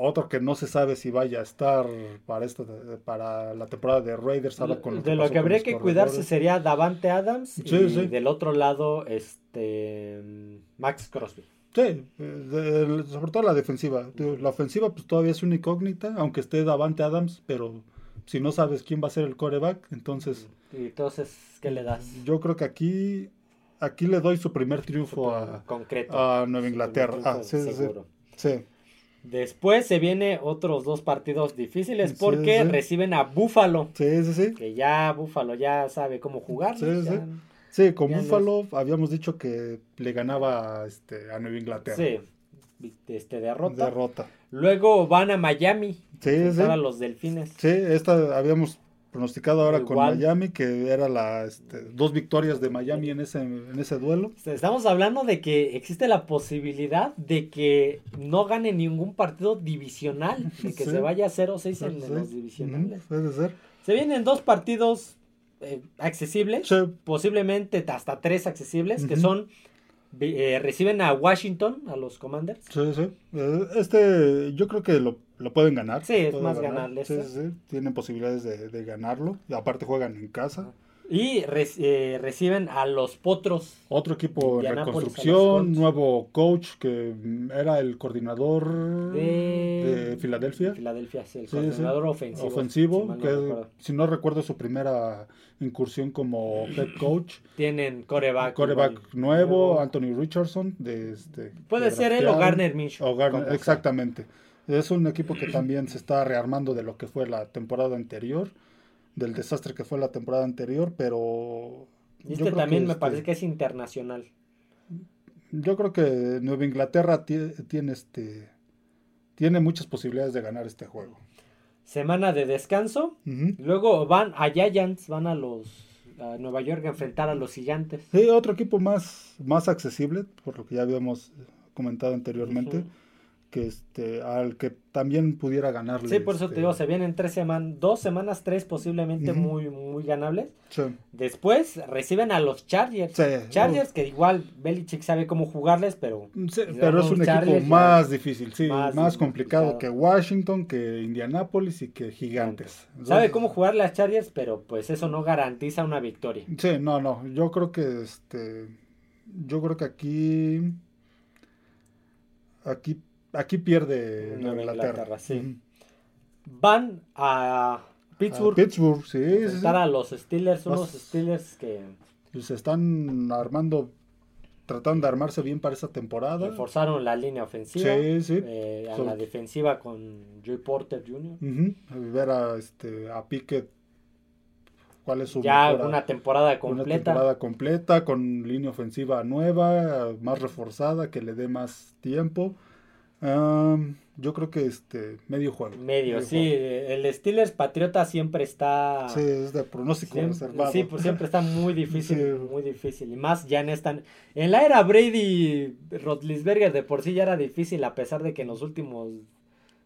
otro que no se sabe si vaya a estar para esta para la temporada de Raiders ahora con lo de lo que habría que cuidarse sería Davante Adams y del otro lado este Max Crosby. Sí, de- sobre todo la defensiva. La ofensiva pues todavía es una incógnita, aunque esté Davante Adams, pero si no sabes quién va a ser el coreback, entonces Y entonces, ¿qué le das? yo creo que aquí aquí le doy su primer triunfo a, concreto. a Nueva Inglaterra. Ah, sí, sí, sí. seguro. Sí. Después se viene otros dos partidos difíciles porque sí. reciben a Buffalo. Sí, sí, sí. Que ya Buffalo ya sabe cómo jugar. Sí, ya- sí. Sí, con Ya Buffalo habíamos dicho que le ganaba este, a Nueva Inglaterra. Sí, este, derrota. Derrota. Luego van a Miami. Sí, los delfines. Sí, esta habíamos pronosticado ahora con. Miami, que era la este, dos victorias de Miami en ese, en ese duelo. Estamos hablando de que existe la posibilidad de que no gane ningún partido divisional, de que Sí. se vaya 0-6 en los divisionales. Puede ser. Se vienen dos partidos eh, accesibles, Sí, posiblemente hasta tres accesibles, que son, eh, reciben a Washington, a los Commanders. sí, sí. Eh, Este, yo creo que lo, lo pueden ganar. Sí, es más ganar. ganable Sí, sí, sí. Tienen posibilidades de, de ganarlo. Y aparte juegan en casa. Y re- eh, reciben a los Potros. Otro equipo en reconstrucción, nuevo coach que mm, era el coordinador De, de Filadelfia. Filadelfia, sí, el Sí, sí. coordinador ofensivo. ofensivo, si no que recuerdo. si no recuerdo su primera incursión como head coach. Tienen coreback. Coreback nuevo, Anthony Richardson. De este, Puede ser él o. Garner Minshew. O Garner, exactamente. Es un equipo que también se está rearmando de lo que fue la temporada anterior, del desastre que fue la temporada anterior, pero... Yo este creo también me este, parece que es internacional. Yo creo que Nueva Inglaterra tie- tiene este tiene muchas posibilidades de ganar este juego. Semana de descanso. Luego van a Giants, van a los a Nueva York a enfrentar a los gigantes. Sí, otro equipo más, más accesible, por lo que ya habíamos comentado anteriormente. Que este, al que también pudiera ganarle. Sí, por eso te este, digo, se vienen tres semanas, dos semanas, tres posiblemente muy, muy ganables. sí, Después reciben a los Chargers. sí, Chargers, que igual Belichick sabe cómo jugarles, pero sí, Ya pero es un equipo Chargers más difícil, sí, más más, complicado complicado. que Washington, que Indianapolis y que Gigantes. sabe cómo jugar las Chargers, pero pues eso no garantiza una victoria. Sí, no, no, yo creo que este, yo creo que aquí, aquí, aquí pierde Nueva Inglaterra. Inglaterra, sí. Ujú. Van a Pittsburgh A Pittsburgh, sí, sí, sí. enfrentar a los Steelers, unos Los- Steelers que Se están armando, tratando de armarse bien para esta temporada. reforzaron la línea ofensiva. Sí, sí. eh, a Sobre- la defensiva con Joey Porter Jr. Ujú, Ver a, este, a Pickett, cuál es su Ya mejora- una temporada una completa. temporada completa con línea ofensiva nueva, más reforzada, que le dé más tiempo. Am, yo creo que este medio juego. Medio, sí. juego. El Steelers Patriota siempre está. Sí, es de pronóstico siempre, reservado. sí, pues siempre está muy difícil, Sí. muy difícil. Y más ya en esta. En la era Brady Rotlisberger de por sí ya era difícil, a pesar de que en los últimos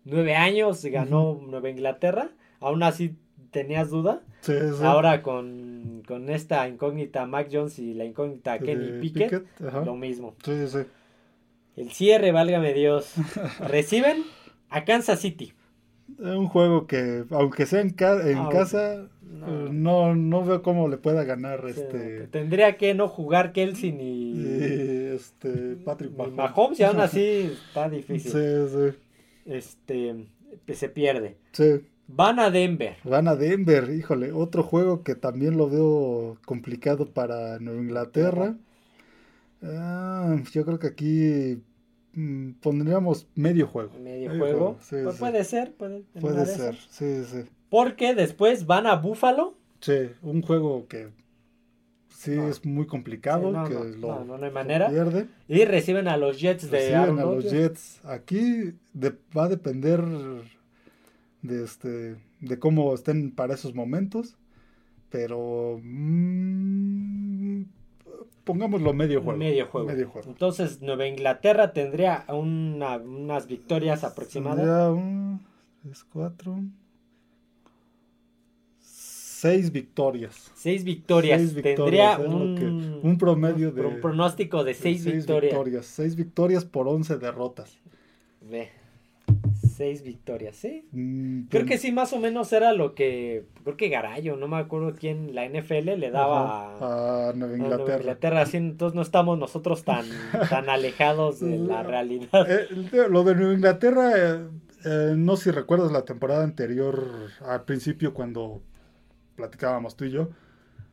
nueve años ganó Nueva Inglaterra. Aún así tenías duda. Sí, sí. Ahora con, con esta incógnita Mac Jones y la incógnita Kenny Pickett, lo mismo. Sí, sí, sí. El cierre, válgame Dios. Reciben a Kansas City. Es un juego que, aunque sea en, ca- en Ah, casa, no. eh, no, no veo cómo le pueda ganar este, Tendría que no jugar Kelsey ni, y, este Patrick Mahomes. Mahomes y aún así está difícil. Sí, sí, Este pues, se pierde. sí. Van a Denver. Van a Denver, híjole, otro juego que también lo veo complicado para Nueva Inglaterra. Ah, yo creo que aquí mm, pondríamos medio juego. Medio Medio juego. juego, sí, Pues sí. Puede ser, puede, Puede de ser, sí, sí. Porque después van a Buffalo. Sí, un juego que sí No. es muy complicado, Sí, no, que no, lo, no, hay manera. pierde. Y reciben a los Jets de Reciben a los. Jets. Aquí de- va a depender de este de cómo estén para esos momentos, pero mm, pongámoslo medio juego. Medio juego. Medio juego. Entonces Nueva Inglaterra tendría una- unas victorias aproximadas. Un, tres, cuatro, seis victorias. Seis victorias. Seis victorias, Tendría es un, que- un promedio de- un pronóstico de seis, victorias. Seis victorias por 11 derrotas. Ve. Seis victorias, ¿sí? Mm, Creo que sí, más o menos era lo que. Creo que Garayo, no me acuerdo quién, la NFL le daba Ajá, a, Nueva a Nueva Inglaterra. Inglaterra. Así, entonces no estamos nosotros tan, tan alejados de la realidad. Eh, lo de Nueva Inglaterra, eh, eh, no sé si recuerdas la temporada anterior, al principio cuando platicábamos tú y yo,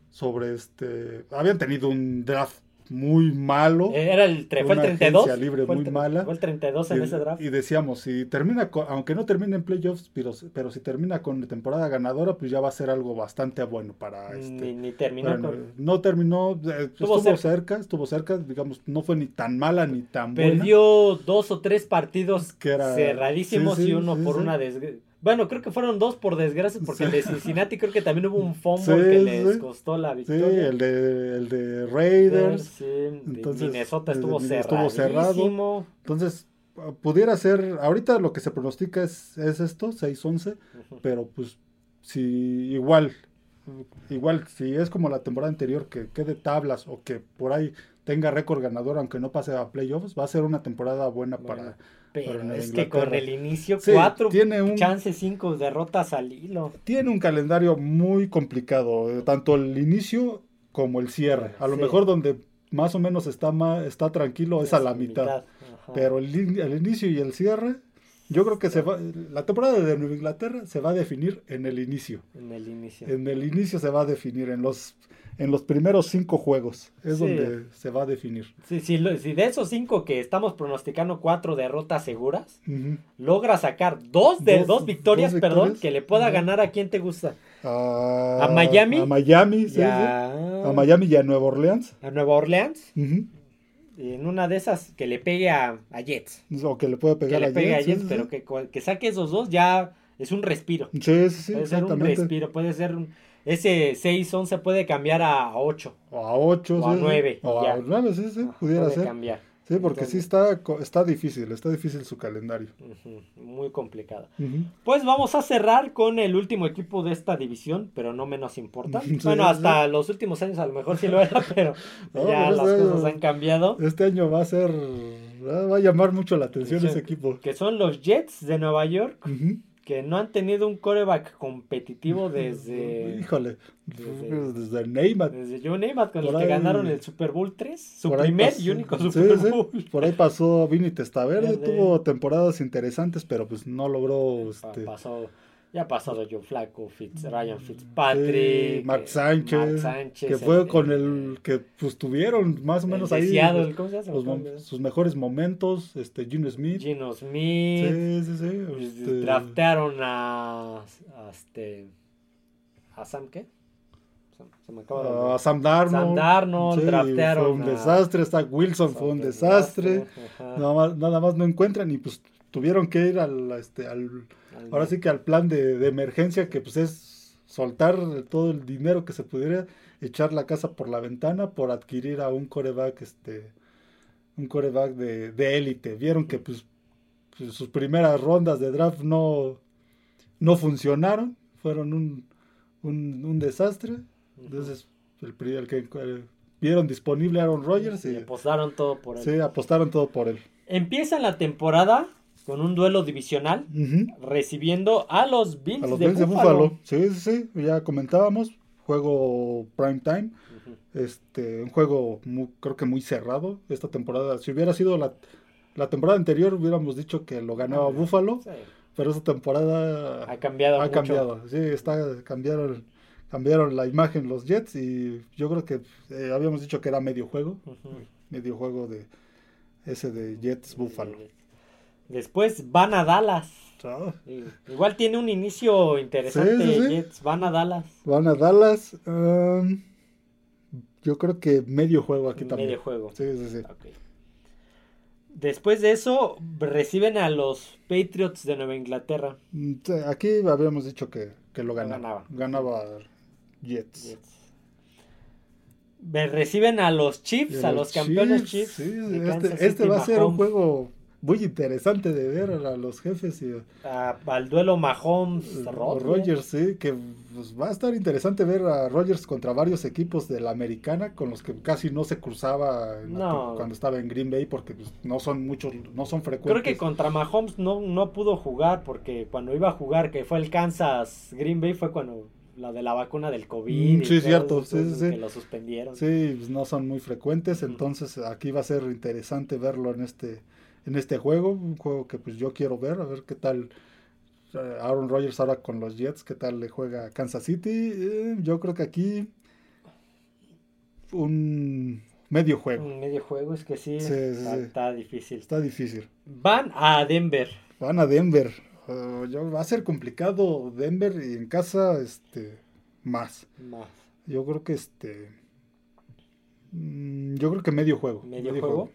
sobre este, habían tenido un draft muy malo. Era el, fue el Una 32. agencia libre fue el muy mala. Fue el 32 en y, ese draft. y decíamos, si termina, con- aunque no termine en playoffs, pero, pero si termina con temporada ganadora, pues ya va a ser algo bastante bueno para este. ni, ni terminó con. no terminó, eh, Estuvo cerca. cerca. estuvo cerca, digamos, no fue ni tan mala ni tan buena. Perdió dos o tres partidos Que era- cerradísimos sí, sí, y uno sí, por una desgracia. Bueno, creo que fueron dos por desgracia, porque el de Cincinnati creo que también hubo un fumble Sí, que les sí. costó la Sí, victoria. el de, el de Raiders. Sí, de Entonces, Minnesota estuvo estuvo cerrado. Entonces, uh, pudiera ser, ahorita lo que se pronostica es, es esto, 6-11, Ujú. pero pues si igual, igual, si es como la temporada anterior, que quede tablas o que por ahí tenga récord ganador, aunque no pase a playoffs, va a ser una temporada buena Bueno, para... Pero para es que con el inicio, Sí, cuatro tiene un, chances, cinco derrotas al hilo. tiene un calendario muy complicado, eh, tanto el inicio como el cierre. A lo Sí. mejor donde más o menos está, ma- está tranquilo es a la mitad. Pero el, el inicio y el cierre, yo creo que se va, la temporada de Nueva Inglaterra se va a definir en el inicio. En el inicio. En el inicio se va a definir, en los, en los primeros cinco juegos es Sí. donde se va a definir. Sí, sí, lo- si de esos cinco que estamos pronosticando cuatro derrotas seguras, logra sacar dos de Dos- dos, victorias, dos perdón, que le pueda ganar a quien te gusta. A, ¿A Miami? A Miami, sí. Ya. A Miami y a Nueva Orleans. A Nueva Orleans. Y en una de esas que le pegue a, a Jets. O que le puede Que pegar le a pegue a Jets, pero que, que saque esos dos ya es un respiro. Sí, sí, sí, puede ser un respiro, puede ser un- ese 6-11 puede cambiar a 8. O a 8, O a nueve, O ya. a 9, sí, sí, pudiera puede ser. cambiar. Sí, porque sí está, está difícil, está difícil su calendario. Muy complicado. Ujú. Pues vamos a cerrar con el último equipo de esta división, pero no menos importante. Sí, bueno, sí. hasta los últimos años a lo mejor sí lo era, pero No, ya las este cosas año- han cambiado. Este año va a ser, va a llamar mucho la atención Sí. ese equipo. Que son los Jets de Nueva York, Ujú. Que no han tenido un coreback competitivo desde, Híjole, desde- desde, Neymar. desde Joe Namath, con el Por que ahí- ganaron el Super Bowl 3, su primer pasó- y único Super sí, Bowl. Por ahí pasó Vini Testaverde, Verde. tuvo temporadas interesantes, pero pues no logró este, pasó, ya ha pasado Joe Flacco, Fitz, Ryan sí, Fitzpatrick, Mark eh, Sánchez, Mark Sánchez, que fue el- con el que pues tuvieron más o menos ahí Seattle, ¿cómo se llama? los sus mejores momentos, este Gino Smith. Gino Smith. Sí, sí, sí. pues, este, Draftearon a, a este a Sam qué? Se, me acaba de. Sam Darnold. Sam Darnold, Sí, draftearon Fue un a- desastre. Zach Wilson fue un desastre. Nada más, nada más no encuentran y pues tuvieron que ir al, este, Al- ahora sí que al plan de, de emergencia que pues es soltar todo el dinero que se pudiera echar la casa por la ventana por adquirir a un coreback este un coreback de de élite. Vieron que pues, pues, sus primeras rondas de draft no no funcionaron fueron un, un, un desastre. Entonces el, que el- vieron disponible Aaron Rodgers y y apostaron todo por él. sí, apostaron todo por él. Empieza la temporada con un duelo divisional recibiendo a los Bills, A los de, Bills de. Buffalo. Sí, sí, sí. Ya comentábamos. Juego prime time. Este, un juego muy- creo que muy cerrado esta temporada. Si hubiera sido la, la temporada anterior, hubiéramos dicho que lo ganaba Buffalo. Sí, Pero esta temporada ha cambiado ha mucho. cambiado. Sí, está, cambiaron, cambiaron la imagen los Jets. Y yo creo que eh, habíamos dicho que era medio juego. Medio juego de ese de Jets Buffalo. Después van a Dallas. Ah, Igual tiene un inicio interesante. Sí, sí, sí. Jets van a Dallas. Van a Dallas. um, yo creo que medio juego aquí también. Medio juego. Sí, sí, sí. Después de eso, reciben a los Patriots de Nueva Inglaterra. Mm, Aquí habíamos dicho que, que lo ganaba. ganaba. Ganaba Jets. Reciben a los Chiefs, a los campeones Chiefs. sí, este este va a ser un juego muy interesante de ver a los jefes y a, al duelo Mahomes eh, Rogers, sí, que pues, va a estar interesante ver a Rogers contra varios equipos de la americana con los que casi no se cruzaba cuando estaba en Green Bay porque pues, no son muchos, no son frecuentes. Creo que contra Mahomes no, no pudo jugar porque cuando iba a jugar, que fue el Kansas Green Bay, fue cuando la de la vacuna del COVID. Mm, sí, cierto, sí, sí, Que lo suspendieron. Sí, pues, no son muy frecuentes, entonces aquí va a ser interesante verlo en este en este juego, un juego que pues yo quiero ver, a ver qué tal eh, Aaron Rodgers ahora con los Jets, qué tal le juega Kansas City. Eh, yo creo que aquí un medio juego. Un medio juego, es que sí, está, difícil. Está difícil. Van a Denver. Van a Denver. Uh, va a ser complicado Denver y en casa este más. Más. Yo creo que este mm, yo creo que medio juego. Medio, juego.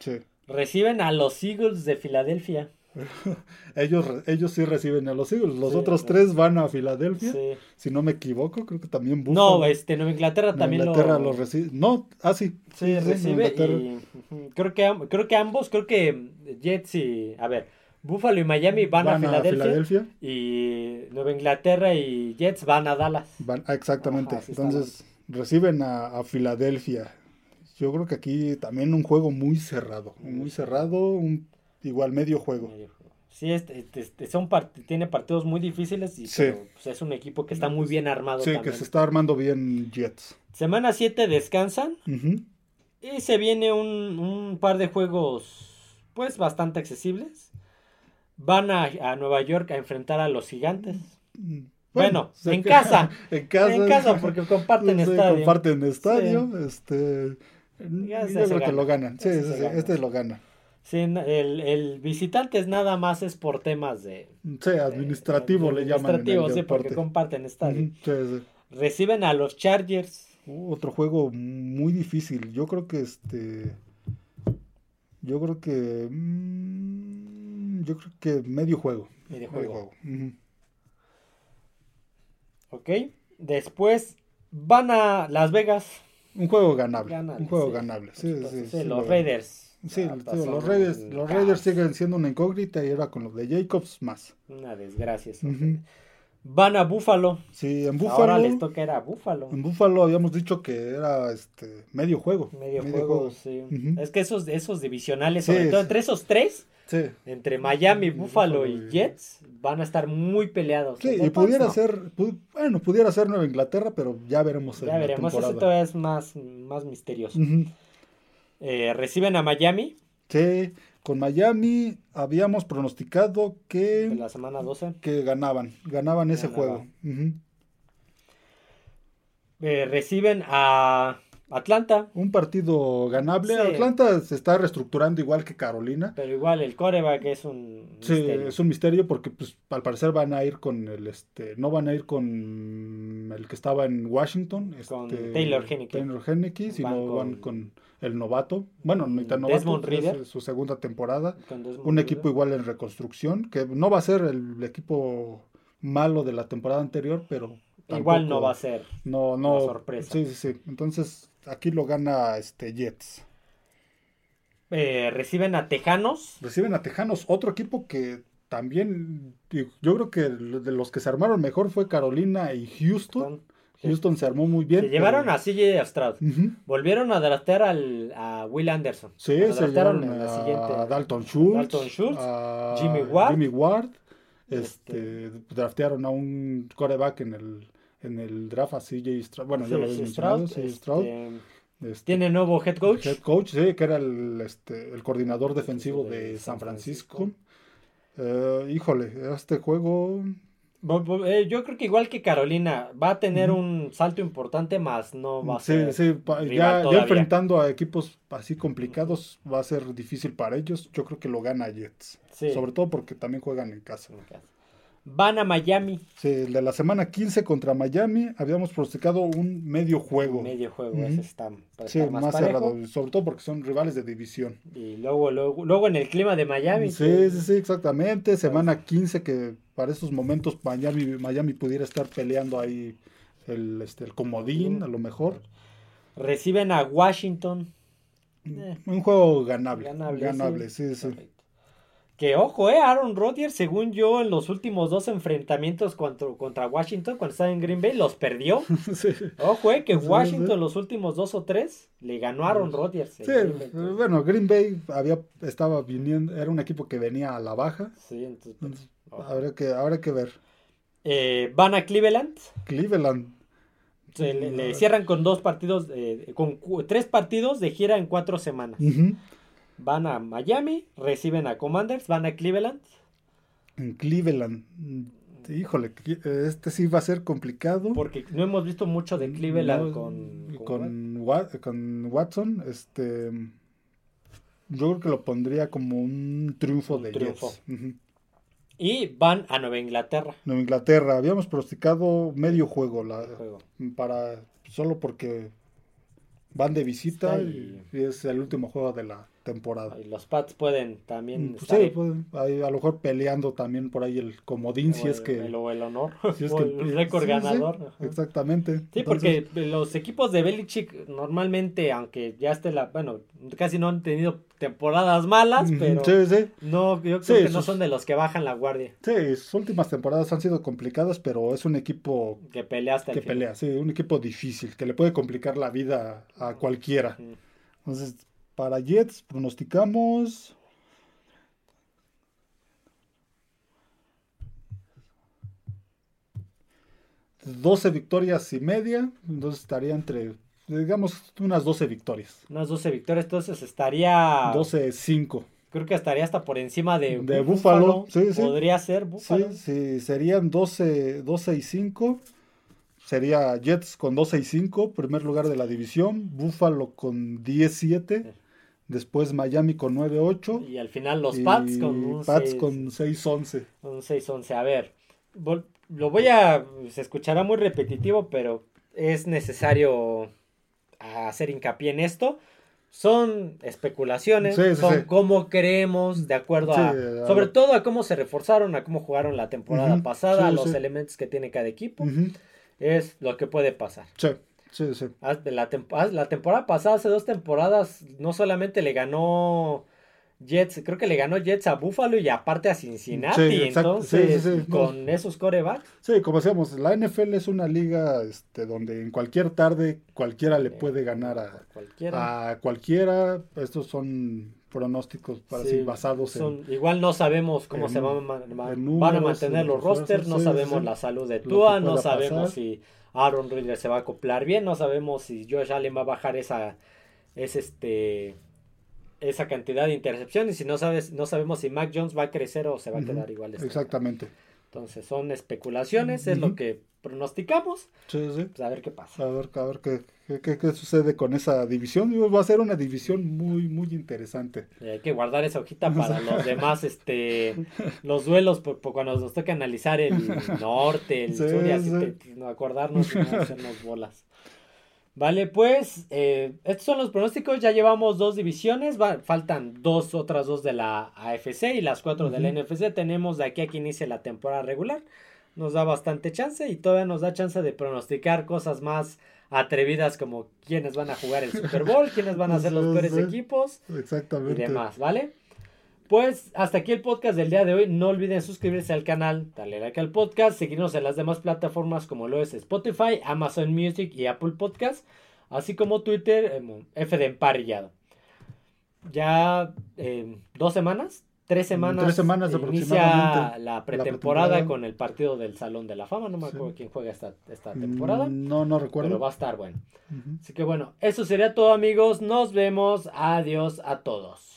sí. Reciben a los Eagles de Filadelfia. ellos, ellos sí reciben a los Eagles. Los otros tres van a Filadelfia. Si no me equivoco, creo que también Buffalo. No, este, Nueva Inglaterra también Inglaterra lo... recibe. No, ah, sí. Sí, recibe. creo, que, creo que ambos, creo que Jets y. A ver, Buffalo y Miami van, a, Filadelfia, Y Nueva Inglaterra y Jets van a Dallas. Van, ah, exactamente. Entonces, reciben a, a Filadelfia. Yo creo que aquí también un juego muy cerrado, muy cerrado, un igual medio juego. Sí, este, este, este son tiene partidos muy difíciles y pues, es un equipo que está muy bien armado. Sí, que se está armando bien Jets. Semana 7 descansan y se viene un, un, par de juegos pues bastante accesibles. Van a, a, Nueva York a enfrentar a los gigantes. Mm, bueno, en, casa, en casa. En casa porque comparten estadio. Comparten estadio. Este yo creo que lo ganan. Sí, sí, este lo gana. Sí, el, el, visitante es nada más es por temas de... Sí, administrativo le llaman. Administrativo, sí, porque comparten estadio. Reciben a los Chargers. Uh, otro juego muy difícil. Yo creo que este... Yo creo que... Mm, yo creo que medio juego. Medio juego. Ok. Después van a Las Vegas. Un juego ganable. un juego ganable. Sí, sí, los Raiders. Sí, los Raiders, los Raiders siguen siendo una incógnita y ahora con los de Jacobs más. Una desgracia. Van a Búfalo. Sí, en Búfalo. Ahora les toca era Búfalo. En Búfalo habíamos dicho que era este medio juego. Medio, juego, sí. Es que esos, esos divisionales, sobre todo entre esos tres, entre Miami, Búfalo y Jets, van a estar muy peleados. Sí, y pudiera ser, bueno, pudiera ser Nueva Inglaterra, pero ya veremos. Ya veremos, ese todavía es más, más misterioso. Eh, reciben a Miami. Sí, con Miami habíamos pronosticado que... En la semana 12. Que ganaban, ganaban ese juego. Eh, reciben a Atlanta. Un partido ganable. Atlanta se está reestructurando igual que Carolina. Pero igual el coreback es un sí, es un misterio porque pues al parecer van a ir con el este no van a ir con el que estaba en Washington, con este, Taylor Henneke. Taylor Henneke, sino van con el novato. Bueno, no tan novato, es su segunda temporada. Un equipo igual en reconstrucción que no va a ser el equipo malo de la temporada anterior, pero igual no va a ser no, no, sorpresa. Sí, sí, sí. Entonces, aquí lo gana este Jets. Eh, reciben a Tejanos. Reciben a Tejanos, otro equipo que también, yo creo que de los que se armaron mejor fue Carolina y Houston. Houston se armó muy bien. Se llevaron a CJ Stroud. Volvieron a draftear al, a Will Anderson. Sí, se llevaron la siguiente. a Dalton Schultz. Dalton Schultz. A Jimmy Ward. Jimmy Ward. Este, este, draftearon a un coreback en el en el draft a CJ Stroud. Bueno, ya lo habéis mencionado, CJ Stroud. Este, este, tiene nuevo head coach. Head coach, sí, que era el, este, el coordinador defensivo de, San Francisco. Eh, híjole, este juego. Eh, yo creo que igual que Carolina, va a tener un salto importante, más no va a ser. Sí, sí, ya, ya, enfrentando a equipos así complicados, va a ser difícil para ellos. Yo creo que lo gana Jets. Sobre todo porque también juegan en casa. En casa van a Miami. Sí, el de la semana 15 contra Miami habíamos pronosticado un medio juego. medio juego, ese está, sí, más, cerrado, sobre todo porque son rivales de división. Y luego, luego, luego en el clima de Miami. Sí, sí, sí, exactamente. Semana 15 que para esos momentos Miami, Miami pudiera estar peleando ahí el, este, el comodín, a lo mejor. Reciben a Washington. Un juego ganable. Ganable, sí, sí. Que ojo, eh, Aaron Rodgers, según yo, en los últimos dos enfrentamientos contra, contra Washington, cuando estaba en Green Bay, los perdió. Sí. Ojo, eh, que Washington sí. los últimos dos o tres le ganó a Aaron Rodgers. Sí, Green bueno, Green Bay había, estaba viniendo, era un equipo que venía a la baja. Sí, entonces, pues. Habrá que, habrá que ver. Eh, van a Cleveland. Cleveland. Se le, le cierran con dos partidos, eh, con tres partidos de gira en cuatro semanas. Ujú. Van a Miami, reciben a Commanders, van a Cleveland. En Cleveland. Híjole, qui- este sí va a ser complicado. Porque no hemos visto mucho de Cleveland No, con, con- con, Wa- con Watson. Este, yo creo que lo pondría como un triunfo Un de triunfo. Jets. Y van a Nueva Inglaterra. Nueva Inglaterra, habíamos pronosticado medio juego la, Juego. para solo porque van de visita y es el último juego de la temporada. Y los Pats pueden también Mm, pues estar sí, ahí. pueden- ahí a lo mejor peleando también por ahí el comodín si es que, el, o el honor. si es o que- el récord sí, ganador. Exactamente. Sí, Entonces, porque los equipos de Belichick normalmente, aunque ya esté la, bueno, casi no han tenido temporadas malas, pero sí, sí, no, yo creo que no son de los que bajan la guardia, sí, sus últimas temporadas han sido complicadas, pero es un equipo que pelea hasta el que pelea, sí, un equipo difícil, que le puede complicar la vida a cualquiera. Entonces, para Jets pronosticamos 12 victorias y media, entonces estaría entre, digamos, unas 12 victorias. Unas 12 victorias, entonces estaría, 12-5. creo que estaría hasta por encima de, De Buffalo, sí, sí. Podría ser Buffalo. Sí, sí, serían 12, 12 y 5. Sería Jets con 12 y 5, primer lugar de la división. Buffalo con 10-7. Después Miami con 9-8. Y al final los Pats con un Pats 6, con 6-11. un 6-11. A ver, lo voy a, se escuchará muy repetitivo, pero es necesario hacer hincapié en esto. Son especulaciones, Sí, sí, son sí. cómo creemos, de acuerdo a, sobre todo a cómo se reforzaron, a cómo jugaron la temporada pasada, a los elementos que tiene cada equipo, es lo que puede pasar. Sí, sí, sí. La, temporada pasada, hace dos temporadas, no solamente le ganó Jets, creo que le ganó Jets a Buffalo y aparte a Cincinnati. Sí, Entonces, sí, sí. con esos corebacks, Sí, como decíamos, la NFL es una liga este, donde en cualquier tarde cualquiera le puede ganar a, cualquiera. a cualquiera. Estos son pronósticos para Sí, basados en... igual no sabemos cómo en- se van a, van mantener en los rosters, no sabemos la salud de Tua, no sabemos pasar. si Aaron Rodgers se va a acoplar bien, no sabemos si Josh Allen va a bajar esa, es este, esa cantidad de intercepciones y si no sabes, no sabemos si Mac Jones va a crecer o se va a quedar igual. este Exactamente. Entonces son especulaciones, es lo que pronosticamos, Sí, sí. pues a ver qué pasa. A ver, a ver qué, qué, qué- qué sucede con esa división. Va a ser una división muy, muy interesante. Y hay que guardar esa hojita para los demás, este, los duelos, por, por cuando nos toca analizar el norte, el Sí, sur, y así sí. te- te- no acordarnos y no hacernos bolas. Vale, pues, eh, estos son los pronósticos, ya llevamos dos divisiones, va- faltan dos, otras dos de la AFC y las cuatro de la. NFC, tenemos de aquí a que inicie la temporada regular, nos da bastante chance y todavía nos da chance de pronosticar cosas más atrevidas como quiénes van a jugar el Super Bowl, quiénes van a ser los peores equipos y Exactamente. demás, ¿vale? Pues hasta aquí el podcast del día de hoy. No olviden suscribirse al canal, darle like al podcast, seguirnos en las demás plataformas como lo es Spotify, Amazon Music y Apple Podcast, así como Twitter, em, F de Emparrillado. Ya eh, dos semanas, tres semanas. Tres semanas inicia aproximadamente. la La pretemporada con el partido del Salón de la Fama. No me Sí. acuerdo quién juega esta, esta temporada, Mm, No, no pero recuerdo. va a estar bueno. Así que bueno, eso sería todo amigos. Nos vemos. Adiós a todos.